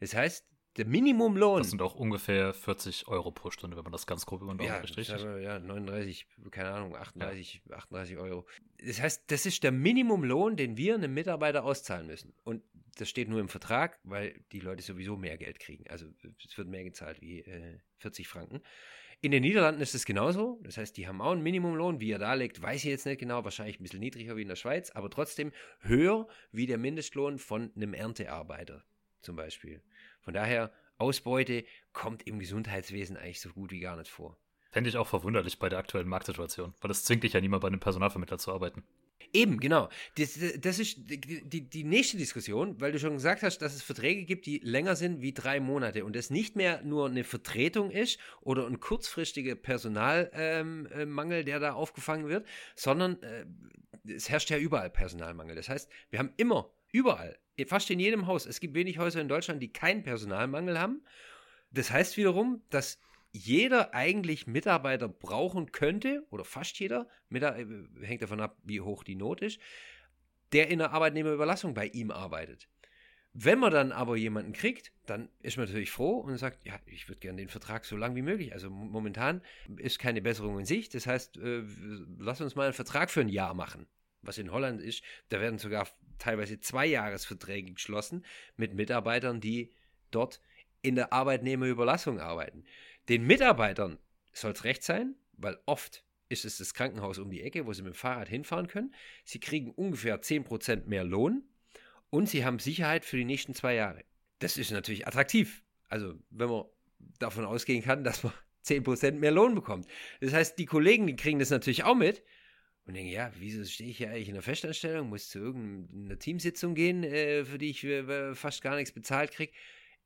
Das heißt, der Minimumlohn. Das sind auch ungefähr 40 Euro pro Stunde, wenn man das ganz grob über ja, richtig? Ja, 39, keine Ahnung, 38, ja. 38 Euro. Das heißt, das ist der Minimumlohn, den wir einem Mitarbeiter auszahlen müssen. Und das steht nur im Vertrag, weil die Leute sowieso mehr Geld kriegen. Also es wird mehr gezahlt wie äh, 40 Franken. In den Niederlanden ist es genauso. Das heißt, die haben auch einen Minimumlohn. Wie er da liegt, weiß ich jetzt nicht genau. Wahrscheinlich ein bisschen niedriger wie in der Schweiz, aber trotzdem höher wie der Mindestlohn von einem Erntearbeiter zum Beispiel. Von daher, Ausbeute kommt im Gesundheitswesen eigentlich so gut wie gar nicht vor. Fände ich auch verwunderlich bei der aktuellen Marktsituation, weil es zwingt dich ja niemand bei einem Personalvermittler zu arbeiten. Eben, genau. Das, das ist die, die, nächste Diskussion, weil du schon gesagt hast, dass es Verträge gibt, die länger sind wie drei Monate und es nicht mehr nur eine Vertretung ist oder ein kurzfristiger Personalmangel, ähm, der da aufgefangen wird, sondern äh, es herrscht ja überall Personalmangel. Das heißt, wir haben immer, überall, fast in jedem Haus, es gibt wenig Häuser in Deutschland, die keinen Personalmangel haben. Das heißt wiederum, dass jeder eigentlich Mitarbeiter brauchen könnte, oder fast jeder, äh, hängt davon ab, wie hoch die Not ist, der in der Arbeitnehmerüberlassung bei ihm arbeitet. Wenn man dann aber jemanden kriegt, dann ist man natürlich froh und sagt, ja, ich würde gerne den Vertrag so lang wie möglich. Also momentan ist keine Besserung in Sicht. Das heißt, äh, lass uns mal einen Vertrag für ein Jahr machen. Was in Holland ist, da werden sogar teilweise zwei Jahresverträge geschlossen mit Mitarbeitern, die dort in der Arbeitnehmerüberlassung arbeiten. Den Mitarbeitern soll es recht sein, weil oft ist es das Krankenhaus um die Ecke, wo sie mit dem Fahrrad hinfahren können. Sie kriegen ungefähr 10% mehr Lohn und sie haben Sicherheit für die nächsten zwei Jahre. Das ist natürlich attraktiv. Also, wenn man davon ausgehen kann, dass man 10% mehr Lohn bekommt. Das heißt, die Kollegen, die kriegen das natürlich auch mit und denken, ja, wieso stehe ich hier eigentlich in der Festanstellung, muss zu irgendeiner Teamsitzung gehen, äh, für die ich äh, fast gar nichts bezahlt kriege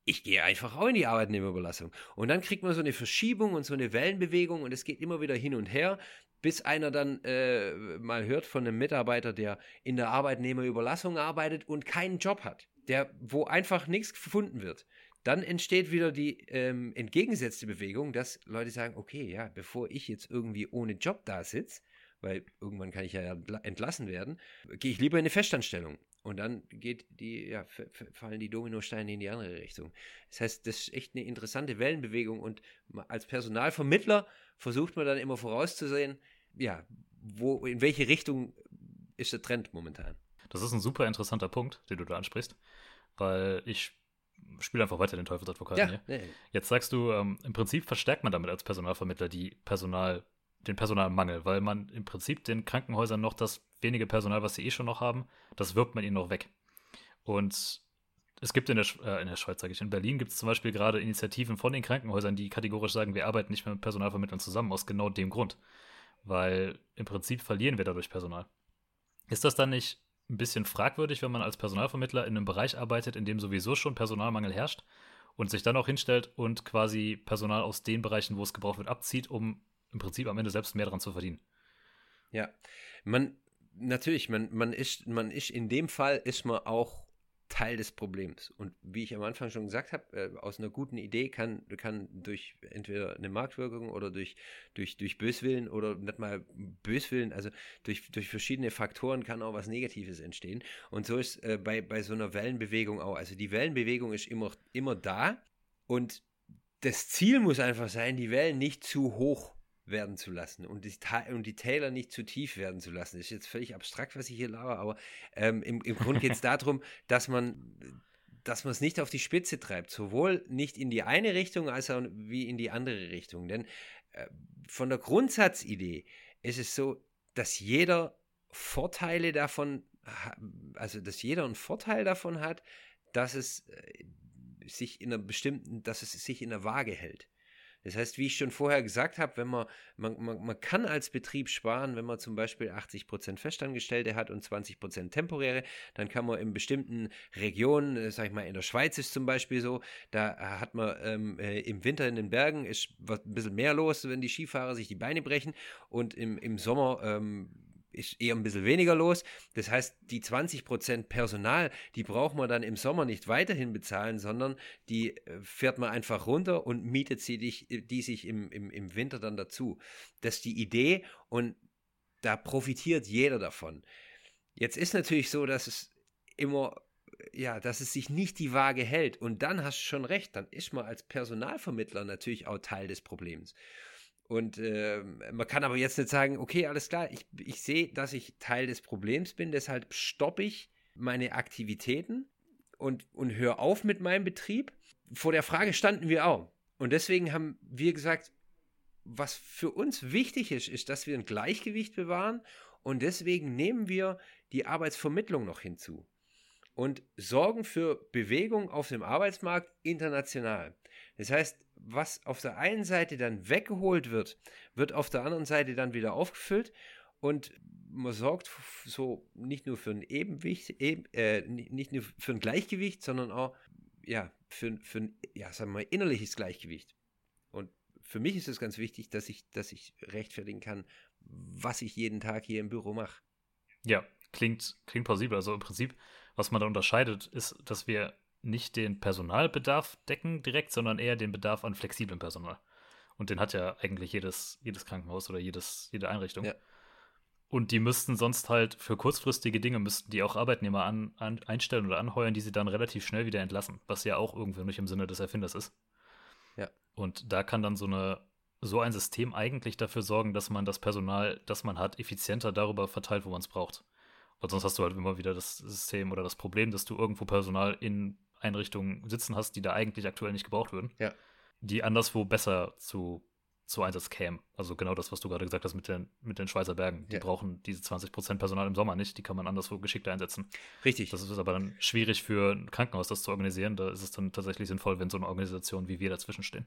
ich gehe einfach auch in die Arbeitnehmerüberlassung. Und dann kriegt man so eine Verschiebung und so eine Wellenbewegung und es geht immer wieder hin und her, bis einer dann äh, mal hört von einem Mitarbeiter, der in der Arbeitnehmerüberlassung arbeitet und keinen Job hat, der, wo einfach nichts gefunden wird. Dann entsteht wieder die ähm, entgegengesetzte Bewegung, dass Leute sagen, okay, ja, bevor ich jetzt irgendwie ohne Job da sitze, weil irgendwann kann ich ja entlassen werden, gehe ich lieber in eine Festanstellung. Und dann geht die, ja, fallen die Dominosteine in die andere Richtung. Das heißt, das ist echt eine interessante Wellenbewegung und als Personalvermittler versucht man dann immer vorauszusehen, ja, wo, in welche Richtung ist der Trend momentan. Das ist ein super interessanter Punkt, den du da ansprichst, weil ich spiele einfach weiter den Teufelsadvokaten ja, hier. Nee. Jetzt sagst du, ähm, im Prinzip verstärkt man damit als Personalvermittler die Personal, den Personalmangel, weil man im Prinzip den Krankenhäusern noch das wenige Personal, was sie eh schon noch haben, das wirbt man ihnen noch weg. Und es gibt in der, äh, in der Schweiz, sage ich, in Berlin gibt es zum Beispiel gerade Initiativen von den Krankenhäusern, die kategorisch sagen, wir arbeiten nicht mehr mit Personalvermittlern zusammen, aus genau dem Grund. Weil im Prinzip verlieren wir dadurch Personal. Ist das dann nicht ein bisschen fragwürdig, wenn man als Personalvermittler in einem Bereich arbeitet, in dem sowieso schon Personalmangel herrscht und sich dann auch hinstellt und quasi Personal aus den Bereichen, wo es gebraucht wird, abzieht, um im Prinzip am Ende selbst mehr daran zu verdienen? Ja, man, natürlich, man, man, ist, man ist in dem Fall ist man auch Teil des Problems. Und wie ich am Anfang schon gesagt habe, äh, aus einer guten Idee kann, kann durch entweder eine Marktwirkung oder durch, durch, durch Böswillen oder nicht mal Böswillen, also durch, durch verschiedene Faktoren kann auch was Negatives entstehen. Und so ist äh, bei, bei so einer Wellenbewegung auch. Also die Wellenbewegung ist immer, immer da und das Ziel muss einfach sein, die Wellen nicht zu hoch werden zu lassen und die, und die Täler nicht zu tief werden zu lassen. Das ist jetzt völlig abstrakt, was ich hier laber, aber ähm, im, im Grunde geht es darum, dass man dass man es nicht auf die Spitze treibt, sowohl nicht in die eine Richtung als auch wie in die andere Richtung. Denn äh, von der Grundsatzidee ist es so, dass jeder Vorteile davon, also dass jeder einen Vorteil davon hat, dass es äh, sich in einer bestimmten, dass es sich in der Waage hält. Das heißt, wie ich schon vorher gesagt habe, wenn man, man, man, man kann als Betrieb sparen, wenn man zum Beispiel 80% Festangestellte hat und 20% temporäre, dann kann man in bestimmten Regionen, äh, sag ich mal, in der Schweiz ist zum Beispiel so, da äh, hat man ähm, äh, im Winter in den Bergen ist was, ein bisschen mehr los, wenn die Skifahrer sich die Beine brechen und im, im Sommer ähm, ist eher ein bisschen weniger los. Das heißt, die 20% Personal, die braucht man dann im Sommer nicht weiterhin bezahlen, sondern die äh, fährt man einfach runter und mietet sie die, äh, die sich im, im, im Winter dann dazu. Das ist die Idee und da profitiert jeder davon. Jetzt ist natürlich so, dass es immer ja, dass es sich nicht die Waage hält. Und dann hast du schon recht, dann ist man als Personalvermittler natürlich auch Teil des Problems. Und äh, man kann aber jetzt nicht sagen, okay, alles klar, ich, ich sehe, dass ich Teil des Problems bin, deshalb stoppe ich meine Aktivitäten und, und höre auf mit meinem Betrieb. Vor der Frage standen wir auch. Und deswegen haben wir gesagt, was für uns wichtig ist, ist, dass wir ein Gleichgewicht bewahren und deswegen nehmen wir die Arbeitsvermittlung noch hinzu und sorgen für Bewegung auf dem Arbeitsmarkt international. Das heißt, was auf der einen Seite dann weggeholt wird, wird auf der anderen Seite dann wieder aufgefüllt und man sorgt so nicht nur für ein Ebenwicht, eben, äh, nicht nur für ein Gleichgewicht, sondern auch ja, für, für ein, ja, sagen wir innerliches Gleichgewicht. Und für mich ist es ganz wichtig, dass ich, dass ich rechtfertigen kann, was ich jeden Tag hier im Büro mache. Ja, klingt, klingt plausibel. Also im Prinzip, was man da unterscheidet, ist, dass wir nicht den Personalbedarf decken direkt, sondern eher den Bedarf an flexiblem Personal. Und den hat ja eigentlich jedes, jedes Krankenhaus oder jedes, jede Einrichtung. Ja. Und die müssten sonst halt für kurzfristige Dinge müssten die auch Arbeitnehmer an, an, einstellen oder anheuern, die sie dann relativ schnell wieder entlassen, was ja auch irgendwie nicht im Sinne des Erfinders ist. Ja. Und da kann dann so eine so ein System eigentlich dafür sorgen, dass man das Personal, das man hat, effizienter darüber verteilt, wo man es braucht. Weil sonst hast du halt immer wieder das System oder das Problem, dass du irgendwo Personal in Einrichtungen sitzen hast, die da eigentlich aktuell nicht gebraucht würden. Ja. Die anderswo besser zu, zu Einsatz kämen. Also genau das, was du gerade gesagt hast mit den, mit den Schweizer Bergen. Die ja. brauchen diese 20% Personal im Sommer nicht, die kann man anderswo geschickt einsetzen. Richtig. Das ist aber dann schwierig für ein Krankenhaus, das zu organisieren. Da ist es dann tatsächlich sinnvoll, wenn so eine Organisation wie wir dazwischen stehen.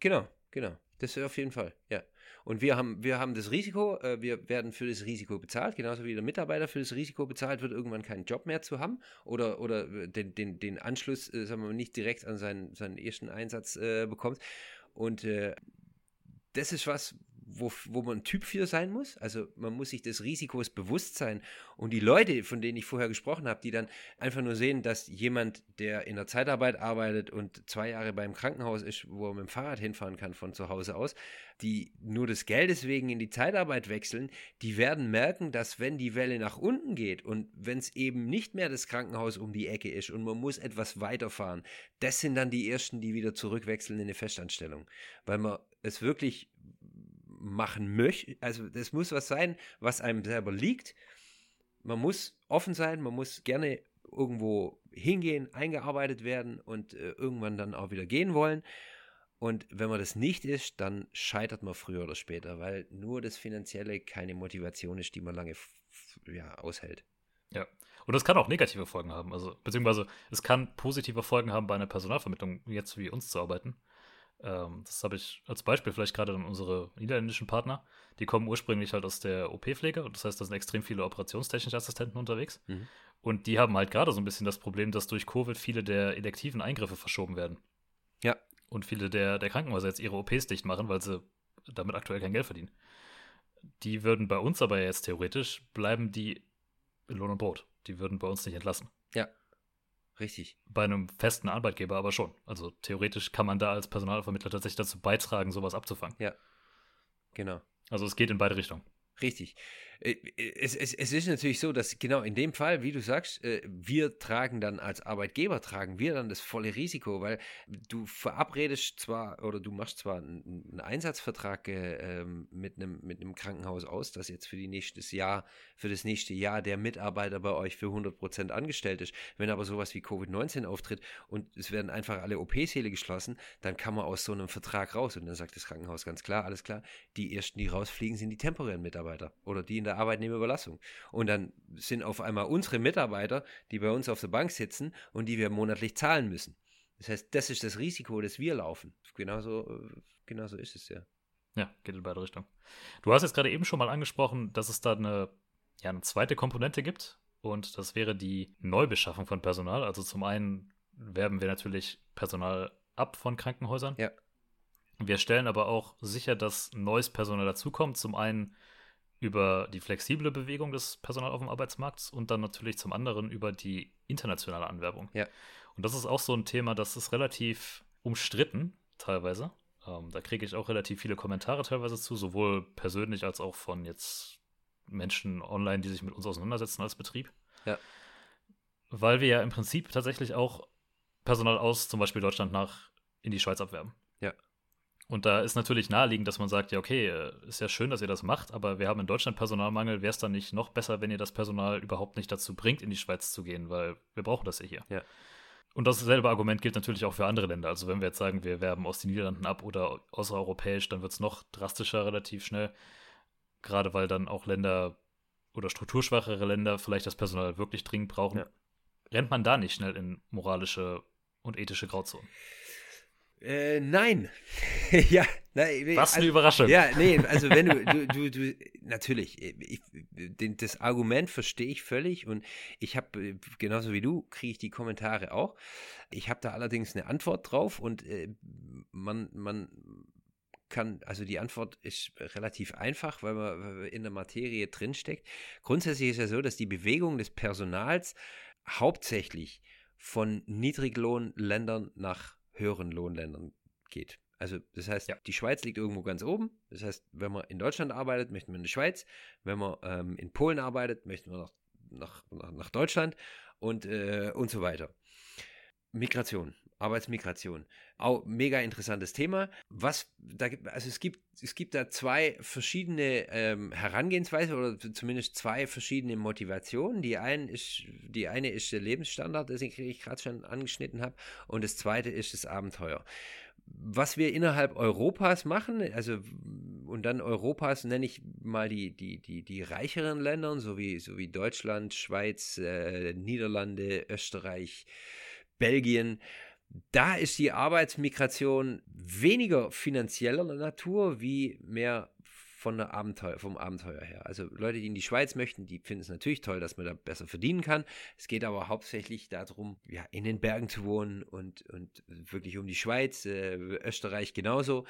Genau, genau. Das auf jeden Fall, ja. Und wir haben, wir haben das Risiko, äh, wir werden für das Risiko bezahlt, genauso wie der Mitarbeiter für das Risiko bezahlt wird, irgendwann keinen Job mehr zu haben oder, oder den, den, den Anschluss, äh, sagen wir mal, nicht direkt an seinen, seinen ersten Einsatz äh, bekommt. Und äh, das ist was, wo, wo man Typ für sein muss. Also man muss sich des Risikos bewusst sein. Und die Leute, von denen ich vorher gesprochen habe, die dann einfach nur sehen, dass jemand, der in der Zeitarbeit arbeitet und zwei Jahre beim Krankenhaus ist, wo er mit dem Fahrrad hinfahren kann von zu Hause aus, die nur des Geldes wegen in die Zeitarbeit wechseln, die werden merken, dass wenn die Welle nach unten geht und wenn es eben nicht mehr das Krankenhaus um die Ecke ist und man muss etwas weiterfahren, das sind dann die Ersten, die wieder zurückwechseln in eine Festanstellung. Weil man es wirklich machen möchte. Also das muss was sein, was einem selber liegt. Man muss offen sein, man muss gerne irgendwo hingehen, eingearbeitet werden und äh, irgendwann dann auch wieder gehen wollen. Und wenn man das nicht ist, dann scheitert man früher oder später, weil nur das Finanzielle keine Motivation ist, die man lange ja, aushält. Ja. Und das kann auch negative Folgen haben. Also, beziehungsweise es kann positive Folgen haben, bei einer Personalvermittlung jetzt wie uns zu arbeiten. Ähm, das habe ich als Beispiel vielleicht gerade an unsere niederländischen Partner. Die kommen ursprünglich halt aus der OP-Pflege. Das heißt, da sind extrem viele operationstechnische Assistenten unterwegs. Mhm. Und die haben halt gerade so ein bisschen das Problem, dass durch Covid viele der elektiven Eingriffe verschoben werden. Ja. Und viele der, der Krankenhäuser jetzt ihre OPs dicht machen, weil sie damit aktuell kein Geld verdienen. Die würden bei uns aber jetzt theoretisch bleiben die in Lohn und Brot. Die würden bei uns nicht entlassen. Ja. Richtig. Bei einem festen Arbeitgeber aber schon. Also theoretisch kann man da als Personalvermittler tatsächlich dazu beitragen, sowas abzufangen. Ja. Genau. Also es geht in beide Richtungen. Richtig. Äh, es, es, es ist natürlich so, dass genau in dem Fall, wie du sagst, äh, wir tragen dann als Arbeitgeber, tragen wir dann das volle Risiko, weil du verabredest zwar oder du machst zwar einen Einsatzvertrag äh, ähm, mit einem, mit einem Krankenhaus aus, das jetzt für, die nächstes Jahr, für das nächste Jahr der Mitarbeiter bei euch für 100% angestellt ist. Wenn aber sowas wie Covid-19 auftritt und es werden einfach alle OP-Säle geschlossen, dann kann man aus so einem Vertrag raus und dann sagt das Krankenhaus ganz klar, alles klar, die ersten, die rausfliegen, sind die temporären Mitarbeiter oder die in der der Arbeitnehmerüberlassung. Und dann sind auf einmal unsere Mitarbeiter, die bei uns auf der Bank sitzen und die wir monatlich zahlen müssen. Das heißt, das ist das Risiko, das wir laufen. Genauso, äh, genauso ist es ja. Ja, geht in beide Richtungen. Du hast jetzt gerade eben schon mal angesprochen, dass es da eine, ja, eine zweite Komponente gibt. Und das wäre die Neubeschaffung von Personal. Also zum einen werben wir natürlich Personal ab von Krankenhäusern. Ja. Wir stellen aber auch sicher, dass neues Personal dazukommt. Zum einen über die flexible Bewegung des Personals auf dem Arbeitsmarkt und dann natürlich zum anderen über die internationale Anwerbung. Ja. Und das ist auch so ein Thema, das ist relativ umstritten teilweise. Ähm, da kriege ich auch relativ viele Kommentare teilweise zu, sowohl persönlich als auch von jetzt Menschen online, die sich mit uns auseinandersetzen als Betrieb. Ja. Weil wir ja im Prinzip tatsächlich auch Personal aus zum Beispiel Deutschland nach in die Schweiz abwerben. Und da ist natürlich naheliegend, dass man sagt, ja, okay, äh, ist ja schön, dass ihr das macht, aber wir haben in Deutschland Personalmangel. Wäre es dann nicht noch besser, wenn ihr das Personal überhaupt nicht dazu bringt, in die Schweiz zu gehen, weil wir brauchen das ja hier. Ja. Und dasselbe Argument gilt natürlich auch für andere Länder. Also wenn wir jetzt sagen, wir werben aus den Niederlanden ab oder außereuropäisch, dann wird es noch drastischer relativ schnell. Gerade weil dann auch Länder oder strukturschwachere Länder vielleicht das Personal wirklich dringend brauchen. Ja. Rennt man da nicht schnell in moralische und ethische Grauzonen? Äh, nein. ja, nein. Was eine also, Überraschung. Ja, nee, also wenn du, du, du, du natürlich, ich, das Argument verstehe ich völlig und ich habe, genauso wie du, kriege ich die Kommentare auch. Ich habe da allerdings eine Antwort drauf und äh, man, man kann, also die Antwort ist relativ einfach, weil man, weil man in der Materie drinsteckt. Grundsätzlich ist ja so, dass die Bewegung des Personals hauptsächlich von Niedriglohnländern nach höheren Lohnländern geht. Also das heißt, ja. die Schweiz liegt irgendwo ganz oben. Das heißt, wenn man in Deutschland arbeitet, möchten wir in die Schweiz. Wenn man ähm, in Polen arbeitet, möchten wir nach, nach, nach, nach Deutschland und, äh, und so weiter. Migration, Arbeitsmigration. Auch mega interessantes Thema. Was da gibt, also es gibt, es gibt da zwei verschiedene ähm, Herangehensweisen oder zumindest zwei verschiedene Motivationen. Die, einen ist, die eine ist der Lebensstandard, den ich gerade schon angeschnitten habe, und das zweite ist das Abenteuer was wir innerhalb Europas machen, also und dann Europas nenne ich mal die, die, die, die reicheren Länder, so wie, so wie Deutschland, Schweiz, äh, Niederlande, Österreich, Belgien, da ist die Arbeitsmigration weniger finanzieller Natur wie mehr von der Abenteuer, vom Abenteuer her. Also Leute, die in die Schweiz möchten, die finden es natürlich toll, dass man da besser verdienen kann. Es geht aber hauptsächlich darum, ja, in den Bergen zu wohnen und, und wirklich um die Schweiz, äh, Österreich genauso.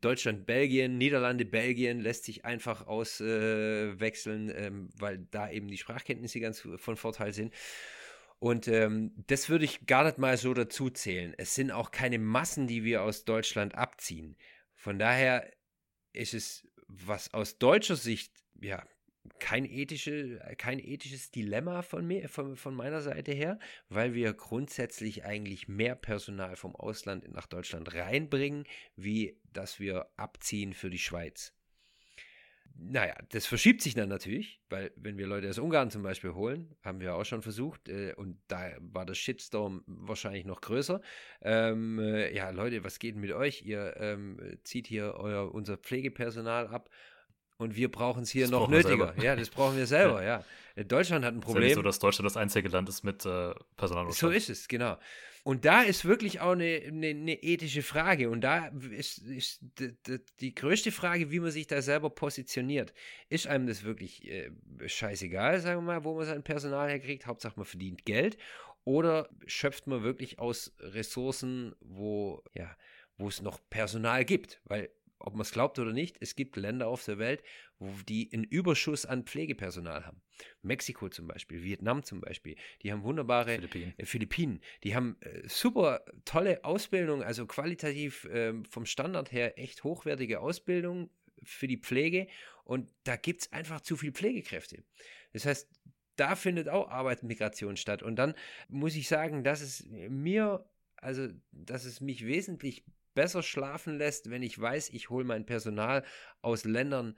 Deutschland, Belgien, Niederlande, Belgien lässt sich einfach auswechseln, äh, ähm, weil da eben die Sprachkenntnisse ganz von Vorteil sind. Und ähm, das würde ich gar nicht mal so dazu zählen. Es sind auch keine Massen, die wir aus Deutschland abziehen. Von daher ist es, was aus deutscher Sicht, ja, kein, ethische, kein ethisches Dilemma von, mir, von, von meiner Seite her, weil wir grundsätzlich eigentlich mehr Personal vom Ausland nach Deutschland reinbringen, wie dass wir abziehen für die Schweiz naja, das verschiebt sich dann natürlich, weil wenn wir Leute aus Ungarn zum Beispiel holen, haben wir auch schon versucht, äh, und da war der Shitstorm wahrscheinlich noch größer. Ähm, äh, ja, Leute, was geht mit euch? Ihr ähm, zieht hier euer, unser Pflegepersonal ab Und wir brauchen es hier Das noch nötiger. Ja, das brauchen wir selber, ja. Deutschland hat ein Es ist ja Problem. nicht so, dass Deutschland das einzige Land ist mit äh, So Personalnotstand. ist es, genau. Und da ist wirklich auch eine, eine, eine ethische Frage. Und da ist, ist die, die, die größte Frage, wie man sich da selber positioniert. Ist einem das wirklich äh, scheißegal, sagen wir mal, wo man sein Personal herkriegt? Hauptsache, man verdient Geld. Oder schöpft man wirklich aus Ressourcen, wo, ja, wo es noch Personal gibt? Weil, ob man es glaubt oder nicht, es gibt Länder auf der Welt, wo die einen Überschuss an Pflegepersonal haben. Mexiko zum Beispiel, Vietnam zum Beispiel, die haben wunderbare Philippinen. äh, Philippinen, die haben äh, super tolle Ausbildung, also qualitativ ähm, vom Standard her echt hochwertige Ausbildung für die Pflege und da gibt es einfach zu viel Pflegekräfte. Das heißt, da findet auch Arbeitsmigration statt und dann muss ich sagen, dass es mir, also dass es mich wesentlich besser schlafen lässt, wenn ich weiß, ich hole mein Personal aus Ländern,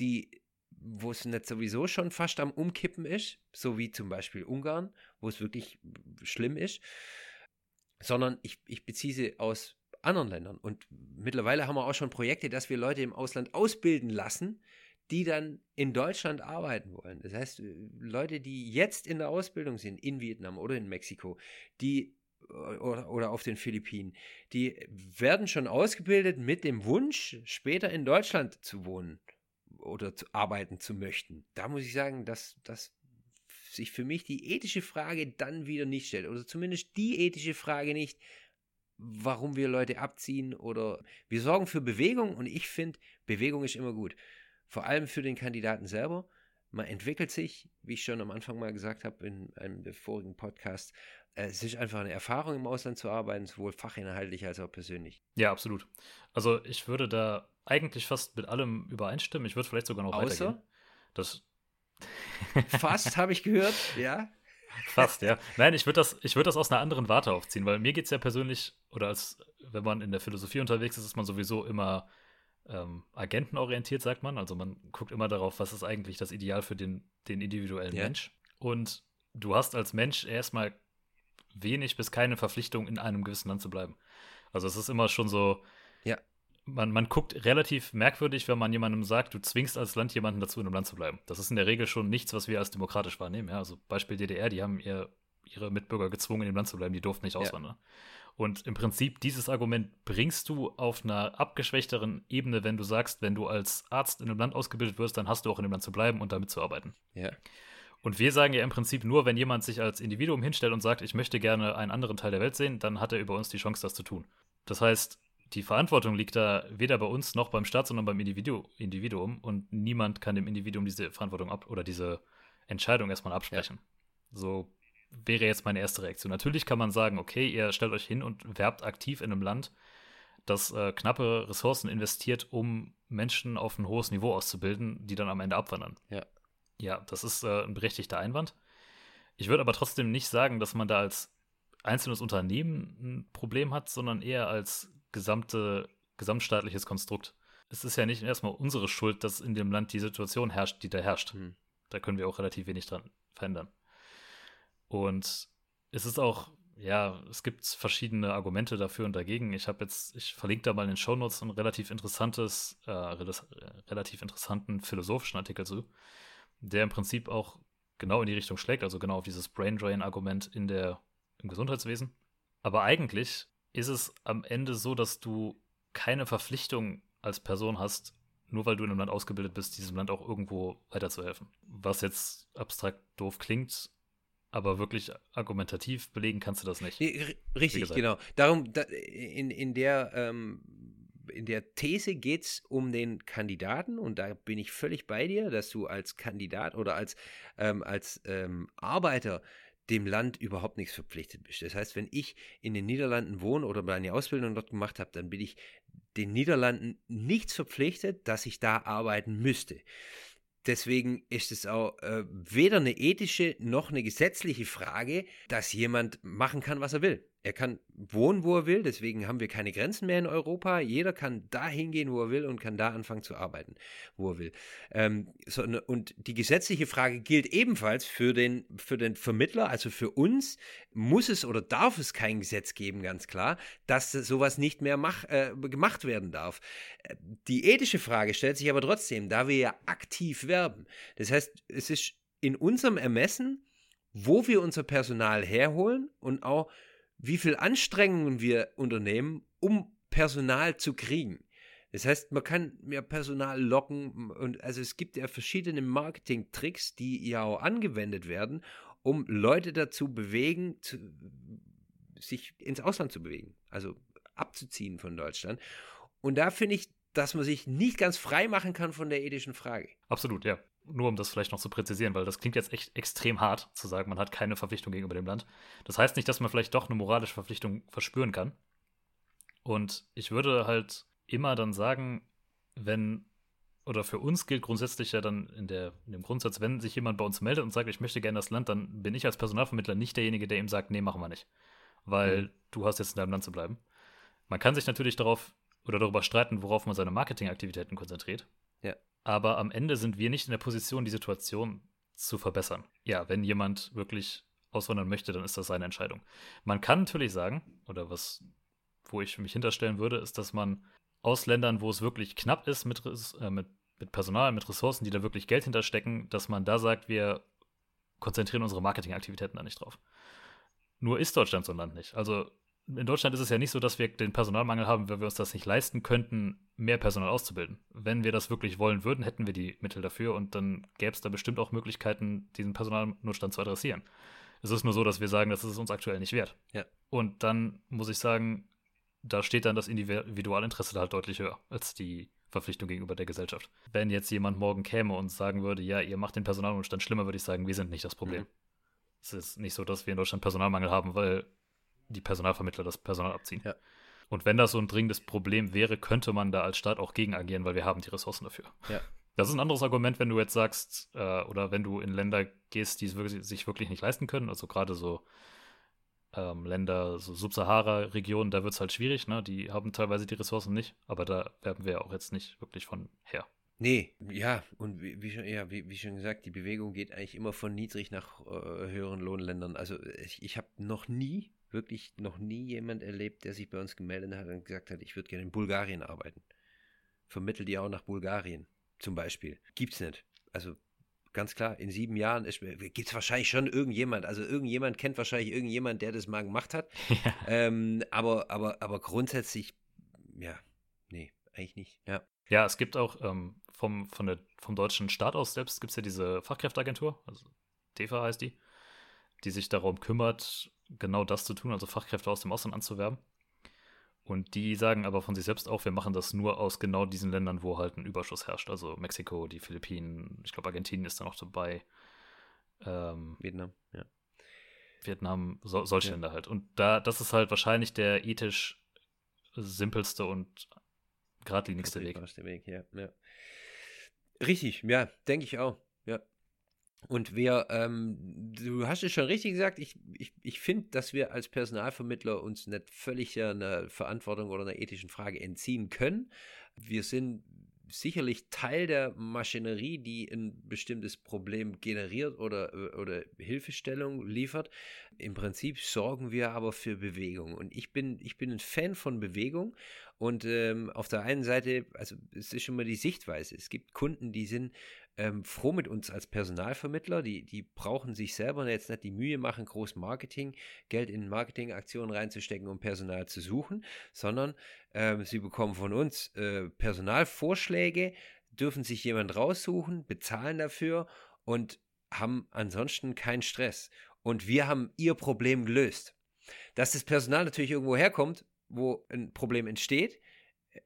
die wo es nicht sowieso schon fast am Umkippen ist, so wie zum Beispiel Ungarn, wo es wirklich schlimm ist, sondern ich, ich beziehe sie aus anderen Ländern. Und mittlerweile haben wir auch schon Projekte, dass wir Leute im Ausland ausbilden lassen, die dann in Deutschland arbeiten wollen. Das heißt, Leute, die jetzt in der Ausbildung sind, in Vietnam oder in Mexiko, die oder, oder auf den Philippinen, die werden schon ausgebildet mit dem Wunsch, später in Deutschland zu wohnen oder zu arbeiten zu möchten. Da muss ich sagen, dass, dass sich für mich die ethische Frage dann wieder nicht stellt. Oder zumindest die ethische Frage nicht, warum wir Leute abziehen oder wir sorgen für Bewegung und ich finde, Bewegung ist immer gut. Vor allem für den Kandidaten selber. Man entwickelt sich, wie ich schon am Anfang mal gesagt habe in einem vorigen Podcasts, äh, es ist einfach eine Erfahrung im Ausland zu arbeiten, sowohl fachinhaltlich als auch persönlich. Ja, absolut. Also ich würde da eigentlich fast mit allem übereinstimmen. Ich würde vielleicht sogar noch Außer? weitergehen. Das Fast habe ich gehört, ja. Fast, ja. Nein, ich würde das, ich würd das aus einer anderen Warte aufziehen, weil mir geht es ja persönlich, oder als wenn man in der Philosophie unterwegs ist, ist man sowieso immer ähm, agentenorientiert, sagt man. Also man guckt immer darauf, was ist eigentlich das Ideal für den, den individuellen Ja. Mensch. Und du hast als Mensch erstmal wenig bis keine Verpflichtung, in einem gewissen Land zu bleiben. Also es ist immer schon so, Ja. man, man guckt relativ merkwürdig, wenn man jemandem sagt, du zwingst als Land jemanden dazu, in einem Land zu bleiben. Das ist in der Regel schon nichts, was wir als demokratisch wahrnehmen. Ja? Also Beispiel DDR, die haben ihr, ihre Mitbürger gezwungen, in dem Land zu bleiben, die durften nicht Ja. auswandern. Und im Prinzip dieses Argument bringst du auf einer abgeschwächteren Ebene, wenn du sagst, wenn du als Arzt in einem Land ausgebildet wirst, dann hast du auch in dem Land zu bleiben und damit zu arbeiten. Ja. Und wir sagen ja im Prinzip nur, wenn jemand sich als Individuum hinstellt und sagt, ich möchte gerne einen anderen Teil der Welt sehen, dann hat er über uns die Chance, das zu tun. Das heißt, die Verantwortung liegt da weder bei uns noch beim Staat, sondern beim Individu Individuum und niemand kann dem Individuum diese Verantwortung ab oder diese Entscheidung erstmal absprechen. So wäre jetzt meine erste Reaktion. Natürlich kann man sagen, okay, ihr stellt euch hin und werbt aktiv in einem Land, das äh, knappe Ressourcen investiert, um Menschen auf ein hohes Niveau auszubilden, die dann am Ende abwandern. Ja. Ja, das ist äh, ein berechtigter Einwand. Ich würde aber trotzdem nicht sagen, dass man da als einzelnes Unternehmen ein Problem hat, sondern eher als gesamte, gesamtstaatliches Konstrukt. Es ist ja nicht erstmal unsere Schuld, dass in dem Land die Situation herrscht, die da herrscht. Hm. Da können wir auch relativ wenig dran verändern. Und es ist auch, ja, es gibt verschiedene Argumente dafür und dagegen. Ich habe jetzt, ich verlinke da mal in den Shownotes ein relativ interessantes, äh, relativ interessanten philosophischen Artikel zu, der im Prinzip auch genau in die Richtung schlägt, also genau auf dieses Brain Drain-Argument in der, im Gesundheitswesen. Aber eigentlich ist es am Ende so, dass du keine Verpflichtung als Person hast, nur weil du in einem Land ausgebildet bist, diesem Land auch irgendwo weiterzuhelfen. Was jetzt abstrakt doof klingt, aber wirklich argumentativ belegen kannst du das nicht. Nee, richtig, genau. Darum, da, in, in, der, ähm, in der These geht es um den Kandidaten und da bin ich völlig bei dir, dass du als Kandidat oder als, ähm, als ähm, Arbeiter dem Land überhaupt nichts verpflichtet bist. Das heißt, wenn ich in den Niederlanden wohne oder meine Ausbildung dort gemacht habe, dann bin ich den Niederlanden nichts verpflichtet, dass ich da arbeiten müsste. Deswegen ist es auch äh, weder eine ethische noch eine gesetzliche Frage, dass jemand machen kann, was er will. Er kann wohnen, wo er will, deswegen haben wir keine Grenzen mehr in Europa. Jeder kann da hingehen, wo er will und kann da anfangen zu arbeiten, wo er will. Ähm, so, ne, und die gesetzliche Frage gilt ebenfalls für den, für den Vermittler, also für uns. Muss es oder darf es kein Gesetz geben, ganz klar, dass sowas nicht mehr mach, äh, gemacht werden darf. Die ethische Frage stellt sich aber trotzdem, da wir ja aktiv werben. Das heißt, es ist in unserem Ermessen, wo wir unser Personal herholen und auch wie viel Anstrengungen wir unternehmen, um Personal zu kriegen. Das heißt, man kann mehr Personal locken und also es gibt ja verschiedene Marketing-Tricks, die ja auch angewendet werden, um Leute dazu bewegen, zu, sich ins Ausland zu bewegen, also abzuziehen von Deutschland. Und da finde ich, dass man sich nicht ganz frei machen kann von der ethischen Frage. Absolut, ja nur um das vielleicht noch zu präzisieren, weil das klingt jetzt echt extrem hart zu sagen, man hat keine Verpflichtung gegenüber dem Land. Das heißt nicht, dass man vielleicht doch eine moralische Verpflichtung verspüren kann. Und ich würde halt immer dann sagen, wenn, oder für uns gilt grundsätzlich ja dann in, der, in dem Grundsatz, wenn sich jemand bei uns meldet und sagt, ich möchte gerne das Land, dann bin ich als Personalvermittler nicht derjenige, der ihm sagt, nee, machen wir nicht. Weil mhm. du hast jetzt in deinem Land zu bleiben. Man kann sich natürlich darauf oder darüber streiten, worauf man seine Marketingaktivitäten konzentriert. Ja aber am Ende sind wir nicht in der Position, die Situation zu verbessern. Ja, wenn jemand wirklich auswandern möchte, dann ist das seine Entscheidung. Man kann natürlich sagen, oder was, wo ich mich hinterstellen würde, ist, dass man aus Ländern, wo es wirklich knapp ist mit, äh, mit, mit Personal, mit Ressourcen, die da wirklich Geld hinterstecken, dass man da sagt, wir konzentrieren unsere Marketingaktivitäten da nicht drauf. Nur ist Deutschland so ein Land nicht. Also in Deutschland ist es ja nicht so, dass wir den Personalmangel haben, weil wir uns das nicht leisten könnten, mehr Personal auszubilden. Wenn wir das wirklich wollen würden, hätten wir die Mittel dafür und dann gäbe es da bestimmt auch Möglichkeiten, diesen Personalnotstand zu adressieren. Es ist nur so, dass wir sagen, das ist uns aktuell nicht wert. Ja. Und dann muss ich sagen, da steht dann das Individualinteresse halt deutlich höher als die Verpflichtung gegenüber der Gesellschaft. Wenn jetzt jemand morgen käme und sagen würde, ja, ihr macht den Personalnotstand schlimmer, würde ich sagen, wir sind nicht das Problem. Mhm. Es ist nicht so, dass wir in Deutschland Personalmangel haben, weil die Personalvermittler das Personal abziehen. Ja. Und wenn das so ein dringendes Problem wäre, könnte man da als Staat auch gegen agieren, weil wir haben die Ressourcen dafür. Ja. Das ist ein anderes Argument, wenn du jetzt sagst, äh, oder wenn du in Länder gehst, die es wirklich, sich wirklich nicht leisten können, also gerade so ähm, Länder, so Subsahara-Regionen, da wird es halt schwierig, ne? Die haben teilweise die Ressourcen nicht, aber da werben wir auch jetzt nicht wirklich von her. Nee, ja, und wie, wie schon, ja, wie, wie, schon gesagt, die Bewegung geht eigentlich immer von niedrig nach äh, höheren Lohnländern. Also ich, ich habe noch nie wirklich noch nie jemand erlebt, der sich bei uns gemeldet hat und gesagt hat, ich würde gerne in Bulgarien arbeiten. Vermittelt die auch nach Bulgarien, zum Beispiel. Gibt's nicht. Also ganz klar, in sieben Jahren gibt es wahrscheinlich schon irgendjemand, also irgendjemand kennt wahrscheinlich irgendjemand, der das mal gemacht hat. Ja. Ähm, aber, aber, aber grundsätzlich, ja, nee, eigentlich nicht. Ja, ja es gibt auch ähm, vom, von der, vom deutschen Staat aus selbst gibt es ja diese Fachkräfteagentur, also DEFA heißt die, die sich darum kümmert, genau das zu tun, also Fachkräfte aus dem Ausland anzuwerben. Und die sagen aber von sich selbst auch, wir machen das nur aus genau diesen Ländern, wo halt ein Überschuss herrscht. Also Mexiko, die Philippinen, ich glaube Argentinien ist da noch dabei. Ähm, Vietnam, ja. Vietnam, so, solche ja. Länder halt. Und da, das ist halt wahrscheinlich der ethisch simpelste und geradlinigste Weg. Weg ja, ja. Richtig, ja, denke ich auch. Ja. Und wir, ähm, du hast es schon richtig gesagt, ich, ich, ich finde, dass wir als Personalvermittler uns nicht völlig einer Verantwortung oder einer ethischen Frage entziehen können. Wir sind sicherlich Teil der Maschinerie, die ein bestimmtes Problem generiert oder, oder Hilfestellung liefert. Im Prinzip sorgen wir aber für Bewegung. Und ich bin, ich bin ein Fan von Bewegung. Und ähm, auf der einen Seite, also es ist schon mal die Sichtweise. Es gibt Kunden, die sind ähm, froh mit uns als Personalvermittler. Die, die brauchen sich selber jetzt nicht die Mühe machen, groß Marketing, Geld in Marketingaktionen reinzustecken, um Personal zu suchen, sondern ähm, sie bekommen von uns äh, Personalvorschläge, dürfen sich jemand raussuchen, bezahlen dafür und haben ansonsten keinen Stress. Und wir haben ihr Problem gelöst. Dass das Personal natürlich irgendwo herkommt, wo ein Problem entsteht,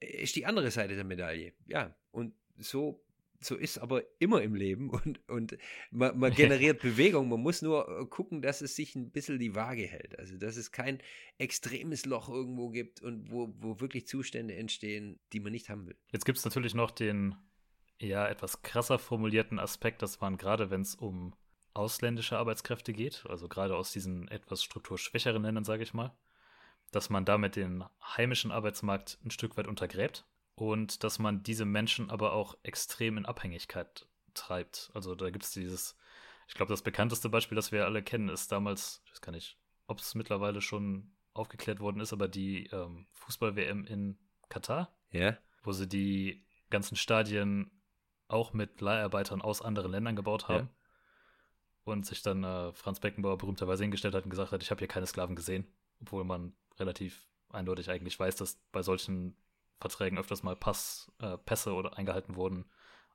äh, ist die andere Seite der Medaille. Ja, und so so ist aber immer im Leben und, und man, man generiert Bewegung. Man muss nur äh, gucken, dass es sich ein bisschen die Waage hält. Also, dass es kein extremes Loch irgendwo gibt und wo, wo wirklich Zustände entstehen, die man nicht haben will. Jetzt gibt es natürlich noch den ja etwas krasser formulierten Aspekt, dass man gerade, wenn es um ausländische Arbeitskräfte geht, also gerade aus diesen etwas strukturschwächeren Ländern, sage ich mal, dass man damit den heimischen Arbeitsmarkt ein Stück weit untergräbt und dass man diese Menschen aber auch extrem in Abhängigkeit treibt. Also da gibt es dieses, ich glaube, das bekannteste Beispiel, das wir alle kennen, ist damals, ich weiß gar nicht, ob es mittlerweile schon aufgeklärt worden ist, aber die ähm, Fußball-WM in Katar, Ja. wo sie die ganzen Stadien auch mit Leiharbeitern aus anderen Ländern gebaut haben. Ja. Und sich dann äh, Franz Beckenbauer berühmterweise hingestellt hat und gesagt hat, ich habe hier keine Sklaven gesehen. Obwohl man relativ eindeutig eigentlich weiß, dass bei solchen Verträgen öfters mal Pass, äh, Pässe oder eingehalten wurden,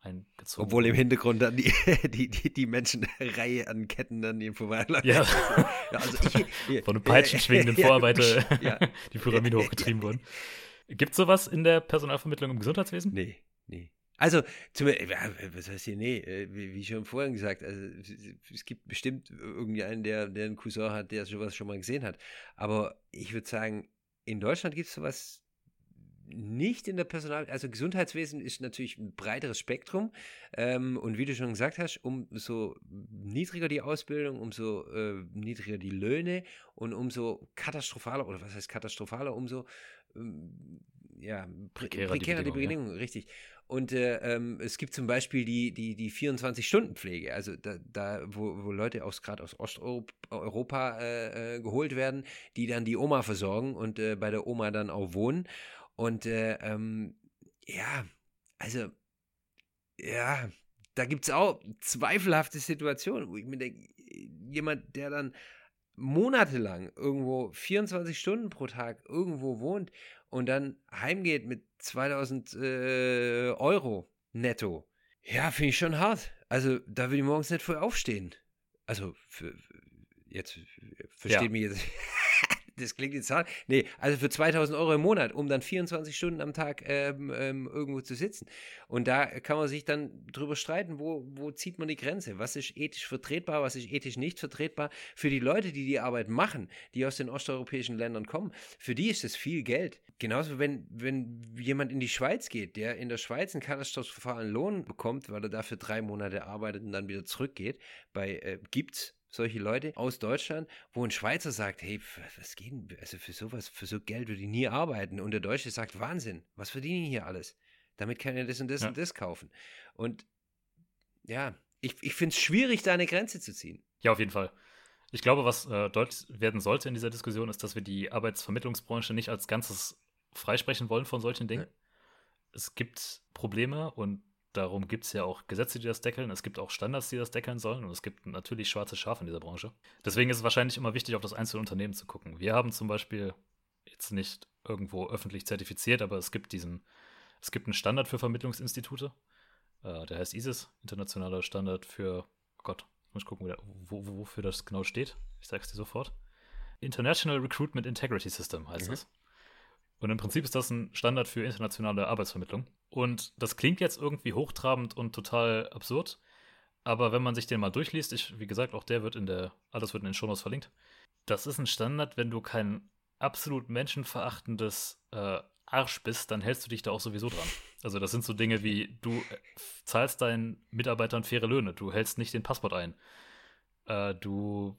eingezogen. Obwohl im Hintergrund dann die, die, die, die Menschenreihe an Ketten dann hier vorbeiläuft. Ja. Ja, also ich, Von einem peitschenschwingenden Vorarbeiter ja. die Pyramide hochgetrieben wurden. Gibt es sowas in der Personalvermittlung im Gesundheitswesen? Nee, nee. Also, zum, was heißt hier, nee, äh, wie, wie schon vorhin gesagt, also es- es gibt bestimmt irgendeinen, der, der einen Cousin hat, der sowas schon mal gesehen hat. Aber ich würde sagen, in Deutschland gibt es sowas nicht in der Personal, also Gesundheitswesen ist natürlich ein breiteres Spektrum. Ähm, und wie du schon gesagt hast, umso niedriger die Ausbildung, umso äh, niedriger die Löhne und umso katastrophaler, oder was heißt katastrophaler, umso ähm, ja, pre Prekärer prekärer, die Bedingungen, Bedingungen, richtig. Und äh, ähm, es gibt zum Beispiel die, die, die 24-Stunden-Pflege, also da, da wo, wo Leute aus gerade aus Osteuropa äh, äh, geholt werden, die dann die Oma versorgen und äh, bei der Oma dann auch wohnen. Und äh, ähm, ja, also ja, da gibt es auch zweifelhafte Situationen, wo ich mir denke, jemand, der dann monatelang irgendwo 24 Stunden pro Tag irgendwo wohnt und dann heimgeht mit 2000 äh, Euro netto. Ja, finde ich schon hart. Also da will ich morgens nicht früh aufstehen. Also für, jetzt versteht Ja. mich jetzt. Das klingt jetzt hart. Nee, also für 2000 Euro im Monat, um dann 24 Stunden am Tag ähm, ähm, irgendwo zu sitzen. Und da kann man sich dann drüber streiten, wo, wo zieht man die Grenze? Was ist ethisch vertretbar, was ist ethisch nicht vertretbar? Für die Leute, die die Arbeit machen, die aus den osteuropäischen Ländern kommen, für die ist das viel Geld. Genauso, wenn, wenn jemand in die Schweiz geht, der in der Schweiz einen katastrophalen Lohn bekommt, weil er dafür drei Monate arbeitet und dann wieder zurückgeht, bei äh, gibt's solche Leute aus Deutschland, wo ein Schweizer sagt, hey, was geht denn, also für sowas, für so Geld würde ich nie arbeiten. Und der Deutsche sagt, Wahnsinn, was verdiene ich hier alles? Damit kann ich das und das Ja. und das kaufen. Und ja, ich, ich finde es schwierig, da eine Grenze zu ziehen. Ja, auf jeden Fall. Ich glaube, was äh, deutlich werden sollte in dieser Diskussion, ist, dass wir die Arbeitsvermittlungsbranche nicht als Ganzes freisprechen wollen von solchen Dingen. Ja. Es gibt Probleme und darum gibt es ja auch Gesetze, die das deckeln. Es gibt auch Standards, die das deckeln sollen und es gibt natürlich schwarze Schafe in dieser Branche. Deswegen ist es wahrscheinlich immer wichtig, auf das einzelne Unternehmen zu gucken. Wir haben zum Beispiel jetzt nicht irgendwo öffentlich zertifiziert, aber es gibt diesen, es gibt einen Standard für Vermittlungsinstitute. Äh, der heißt ISIS, Internationaler Standard für, oh Gott, muss ich gucken, wo, wo, wo- wofür das genau steht. Ich sag's dir sofort. International Recruitment Integrity System heißt Mhm. das. Und im Prinzip ist das ein Standard für internationale Arbeitsvermittlung. Und das klingt jetzt irgendwie hochtrabend und total absurd. Aber wenn man sich den mal durchliest, ich, wie gesagt, auch der wird in der, alles wird in den Shownotes verlinkt. Das ist ein Standard, wenn du kein absolut menschenverachtendes äh, Arsch bist, dann hältst du dich da auch sowieso dran. Also das sind so Dinge wie, du äh, zahlst deinen Mitarbeitern faire Löhne, du hältst nicht den Passport ein. Äh, du,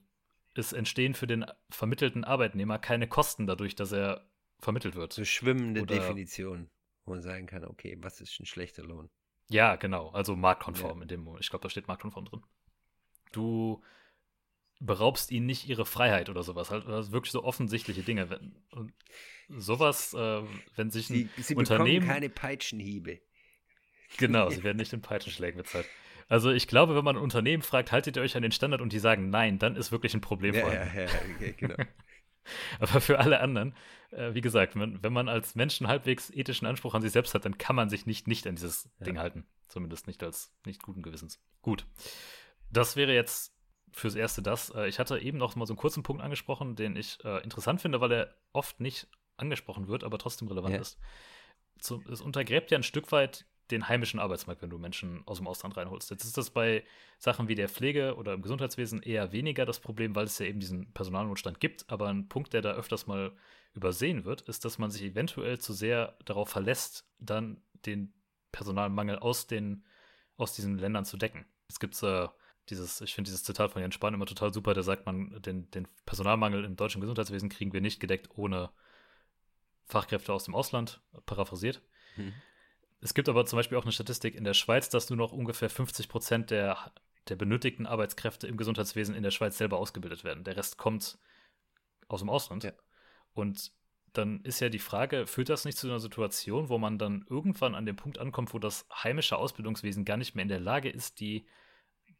es entstehen für den vermittelten Arbeitnehmer keine Kosten dadurch, dass er vermittelt wird. So schwimmende Oder- Definition, wo man sagen kann, okay, was ist ein schlechter Lohn? Ja, genau. Also marktkonform in dem Moment. Ich glaube, da steht marktkonform drin. Du beraubst ihnen nicht ihre Freiheit oder sowas. Halt also wirklich so offensichtliche Dinge. Und sowas, äh, wenn sich ein Sie, sie Unternehmen. keine Peitschenhiebe. Genau, sie werden nicht in Peitschenschlägen bezahlt. Also ich glaube, wenn man ein Unternehmen fragt, haltet ihr euch an den Standard und die sagen nein, dann ist wirklich ein Problem Ja, vorhanden. ja, ja, okay, genau. Aber für alle anderen, äh, wie gesagt, wenn, wenn man als Menschen halbwegs ethischen Anspruch an sich selbst hat, dann kann man sich nicht nicht an dieses Ja. Ding halten. Zumindest nicht als nicht guten Gewissens. Gut. Das wäre jetzt fürs Erste das. Äh, ich hatte eben noch mal so einen kurzen Punkt angesprochen, den ich äh, interessant finde, weil er oft nicht angesprochen wird, aber trotzdem relevant Ja. ist. Zu, es untergräbt ja ein Stück weit den heimischen Arbeitsmarkt, wenn du Menschen aus dem Ausland reinholst. Jetzt ist das bei Sachen wie der Pflege oder im Gesundheitswesen eher weniger das Problem, weil es ja eben diesen Personalnotstand gibt. Aber ein Punkt, der da öfters mal übersehen wird, ist, dass man sich eventuell zu sehr darauf verlässt, dann den Personalmangel aus, den, aus diesen Ländern zu decken. Es gibt äh, dieses, ich finde dieses Zitat von Jens Spahn immer total super, der sagt man, den, den Personalmangel im deutschen Gesundheitswesen kriegen wir nicht gedeckt ohne Fachkräfte aus dem Ausland, paraphrasiert. Mhm. Es gibt aber zum Beispiel auch eine Statistik in der Schweiz, dass nur noch ungefähr 50 Prozent der, der benötigten Arbeitskräfte im Gesundheitswesen in der Schweiz selber ausgebildet werden. Der Rest kommt aus dem Ausland. Ja. Und dann ist ja die Frage, führt das nicht zu einer Situation, wo man dann irgendwann an dem Punkt ankommt, wo das heimische Ausbildungswesen gar nicht mehr in der Lage ist, die,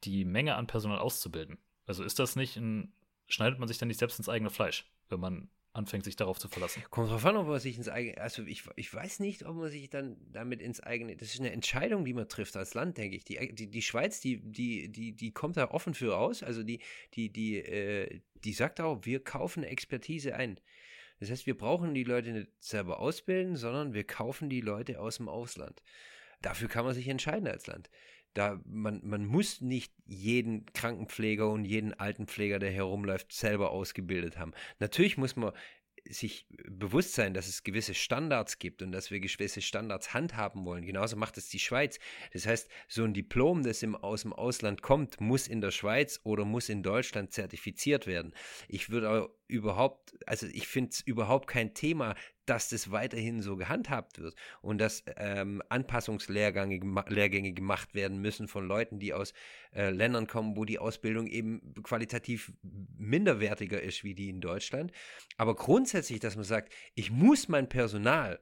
die Menge an Personal auszubilden? Also ist das nicht ein, schneidet man sich dann nicht selbst ins eigene Fleisch, wenn man anfängt, sich darauf zu verlassen. Kommt drauf an, ob man sich ins eigene, also ich, ich weiß nicht, ob man sich dann damit ins eigene, das ist eine Entscheidung, die man trifft als Land, denke ich. Die, die, die Schweiz, die, die, die, die kommt da offen für raus, also die, die, die, äh, die sagt auch, wir kaufen Expertise ein. Das heißt, wir brauchen die Leute nicht selber ausbilden, sondern wir kaufen die Leute aus dem Ausland. Dafür kann man sich entscheiden als Land. Da man, man muss nicht jeden Krankenpfleger und jeden Altenpfleger, der herumläuft, selber ausgebildet haben. Natürlich muss man sich bewusst sein, dass es gewisse Standards gibt und dass wir gewisse Standards handhaben wollen. Genauso macht es die Schweiz. Das heißt, so ein Diplom, das im, aus dem Ausland kommt, muss in der Schweiz oder muss in Deutschland zertifiziert werden. Ich würde auch überhaupt, also ich finde es überhaupt kein Thema, dass das weiterhin so gehandhabt wird und dass ähm, Anpassungslehrgänge Lehrgänge gemacht werden müssen von Leuten, die aus äh, Ländern kommen, wo die Ausbildung eben qualitativ minderwertiger ist wie die in Deutschland. Aber grundsätzlich, dass man sagt, ich muss mein Personal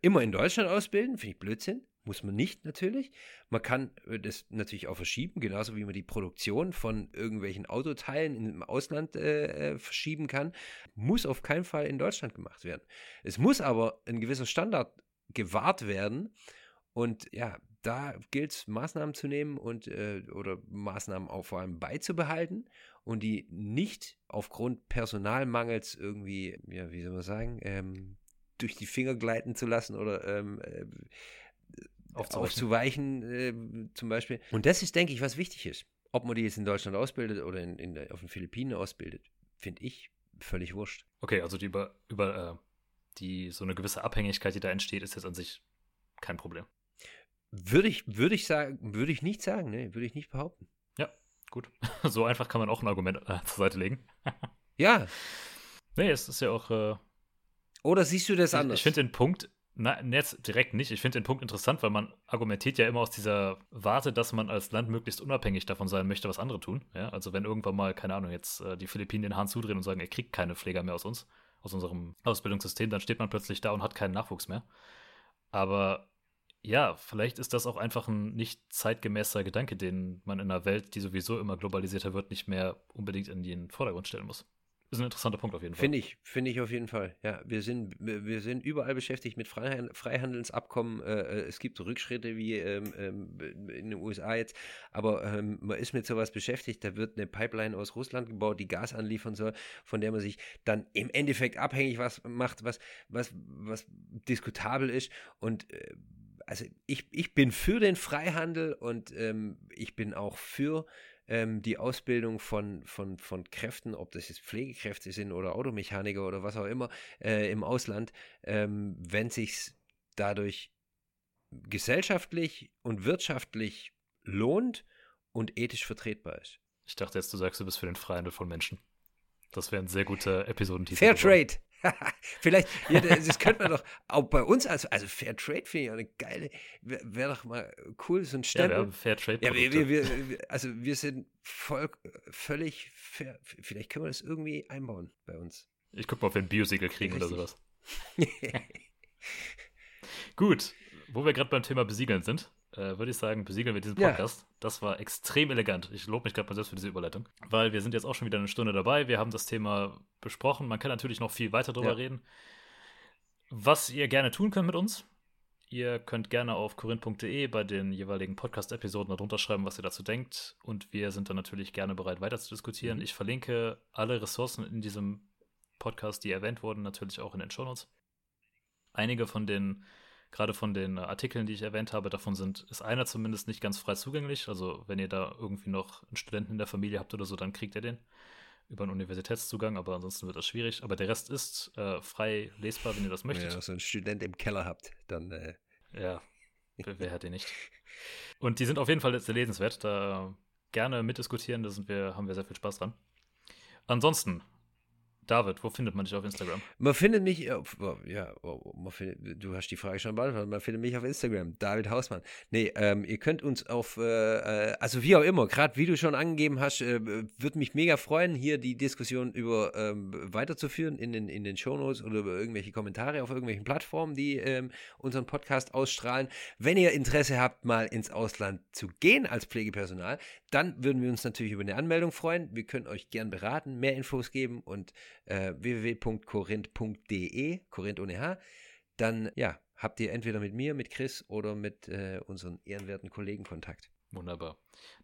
immer in Deutschland ausbilden, finde ich Blödsinn. Muss man nicht natürlich. Man kann äh, das natürlich auch verschieben, genauso wie man die Produktion von irgendwelchen Autoteilen im Ausland äh, äh, verschieben kann. Muss auf keinen Fall in Deutschland gemacht werden. Es muss aber ein gewisser Standard gewahrt werden. Und ja, da gilt es, Maßnahmen zu nehmen und äh, oder Maßnahmen auch vor allem beizubehalten und die nicht aufgrund Personalmangels irgendwie, ja, wie soll man sagen, ähm, durch die Finger gleiten zu lassen oder ähm, äh, aufzuweichen, äh, zum Beispiel. Und das ist, denke ich, was wichtig ist. Ob man die jetzt in Deutschland ausbildet oder in, in, auf den Philippinen ausbildet, finde ich völlig wurscht. Okay, also die über, über äh, die so eine gewisse Abhängigkeit, die da entsteht, ist jetzt an sich kein Problem. Würde ich, würde ich sagen, würde ich nicht sagen, ne, würde ich nicht behaupten. Ja, gut. So einfach kann man auch ein Argument äh, zur Seite legen. ja. Nee, es ist ja auch. Äh, Oder siehst du das anders? Ich finde den Punkt, na, jetzt direkt nicht. Ich finde den Punkt interessant, weil man argumentiert ja immer aus dieser Warte, dass man als Land möglichst unabhängig davon sein möchte, was andere tun. Ja? Also wenn irgendwann mal, keine Ahnung, jetzt äh, die Philippinen den Hahn zudrehen und sagen, ihr kriegt keine Pfleger mehr aus uns, aus unserem Ausbildungssystem, dann steht man plötzlich da und hat keinen Nachwuchs mehr. Aber ja, vielleicht ist das auch einfach ein nicht zeitgemäßer Gedanke, den man in einer Welt, die sowieso immer globalisierter wird, nicht mehr unbedingt in den Vordergrund stellen muss ist ein interessanter Punkt auf jeden Fall. Finde ich, finde ich auf jeden Fall. Ja, wir sind, wir sind überall beschäftigt mit Freihandelsabkommen. Äh, äh, es gibt Rückschritte wie ähm, ähm, in den USA jetzt, aber ähm, man ist mit sowas beschäftigt. Da wird eine Pipeline aus Russland gebaut, die Gas anliefern soll, von der man sich dann im Endeffekt abhängig was macht, was, was, was diskutabel ist. Und äh, also ich, ich bin für den Freihandel und ich bin auch für ähm, die Ausbildung von, von, von Kräften, ob das jetzt Pflegekräfte sind oder Automechaniker oder was auch immer, äh, im Ausland, ähm, wenn sich dadurch gesellschaftlich und wirtschaftlich lohnt und ethisch vertretbar ist. Ich dachte jetzt, du sagst, du bist für den Freihandel von Menschen. Das wäre ein sehr guter Episodentitel. Fair Trade. Vielleicht, ja, das könnte man doch auch bei uns, also, also Fair Trade finde ich auch eine geile, wäre wär doch mal cool, so ein Stempel. Ja, wir haben Fair Trade ja, wir, wir, wir, Also wir sind voll, völlig fair, vielleicht können wir das irgendwie einbauen bei uns. Ich gucke mal, ob wir ein Biosiegel kriegen Richtig. oder sowas. Gut, wo wir gerade beim Thema Besiegeln sind, äh, würde ich sagen, besiegeln wir diesen Podcast. Ja. Das war extrem elegant. Ich lobe mich gerade mal selbst für diese Überleitung, weil wir sind jetzt auch schon wieder eine Stunde dabei. Wir haben das Thema besprochen. Man kann natürlich noch viel weiter drüber ja. reden. Was ihr gerne tun könnt mit uns, ihr könnt gerne auf korinth.de bei den jeweiligen Podcast-Episoden darunter schreiben, was ihr dazu denkt. Und wir sind dann natürlich gerne bereit, weiter zu diskutieren. Mhm. Ich verlinke alle Ressourcen in diesem Podcast, die erwähnt wurden, natürlich auch in den Shownotes. Einige von den gerade von den Artikeln, die ich erwähnt habe, davon sind, ist einer zumindest nicht ganz frei zugänglich. Also wenn ihr da irgendwie noch einen Studenten in der Familie habt oder so, dann kriegt ihr den über einen Universitätszugang, aber ansonsten wird das schwierig. Aber der Rest ist äh, frei lesbar, wenn ihr das möchtet. Wenn ihr so einen Student im Keller habt, dann. Äh... Ja, wer hat den nicht? Und die sind auf jeden Fall sehr lesenswert. Da gerne mitdiskutieren, da sind wir, haben wir sehr viel Spaß dran. Ansonsten David, wo findet man dich auf Instagram? Man findet mich, auf, ja, man findet, du hast die Frage schon beantwortet, man findet mich auf Instagram, David Hausmann. Nee, ähm, ihr könnt uns auf, äh, äh also wie auch immer, gerade wie du schon angegeben hast, äh, würde mich mega freuen, hier die Diskussion über ähm, weiterzuführen in den, in den Shownotes oder über irgendwelche Kommentare auf irgendwelchen Plattformen, die ähm, unseren Podcast ausstrahlen. Wenn ihr Interesse habt, mal ins Ausland zu gehen als Pflegepersonal, dann würden wir uns natürlich über eine Anmeldung freuen. Wir können euch gern beraten, mehr Infos geben und äh, www.korinth.de, Korinth ohne H, dann ja, habt ihr entweder mit mir, mit Chris oder mit äh, unseren ehrenwerten Kollegen Kontakt. Wunderbar.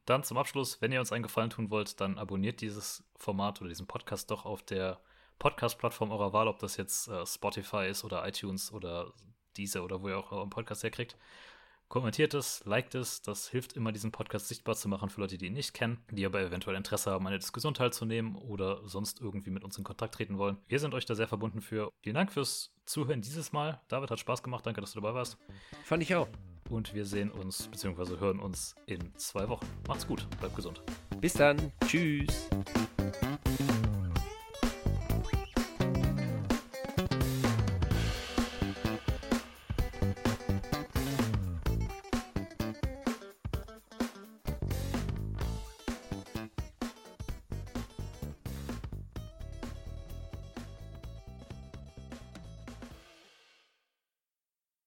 Dann zum Abschluss, wenn ihr uns einen Gefallen tun wollt, dann abonniert dieses Format oder diesen Podcast doch auf der Podcast-Plattform eurer Wahl, ob das jetzt äh, Spotify ist oder iTunes oder diese oder wo ihr auch euren Podcast herkriegt. Kommentiert es, liked es, das hilft immer, diesen Podcast sichtbar zu machen für Leute, die ihn nicht kennen, die aber eventuell Interesse haben, eine Diskussion teilzunehmen oder sonst irgendwie mit uns in Kontakt treten wollen. Wir sind euch da sehr verbunden für. Vielen Dank fürs Zuhören dieses Mal. David hat Spaß gemacht, danke, dass du dabei warst. Fand ich auch. Und wir sehen uns bzw. hören uns in zwei Wochen. Macht's gut, bleibt gesund. Bis dann. Tschüss.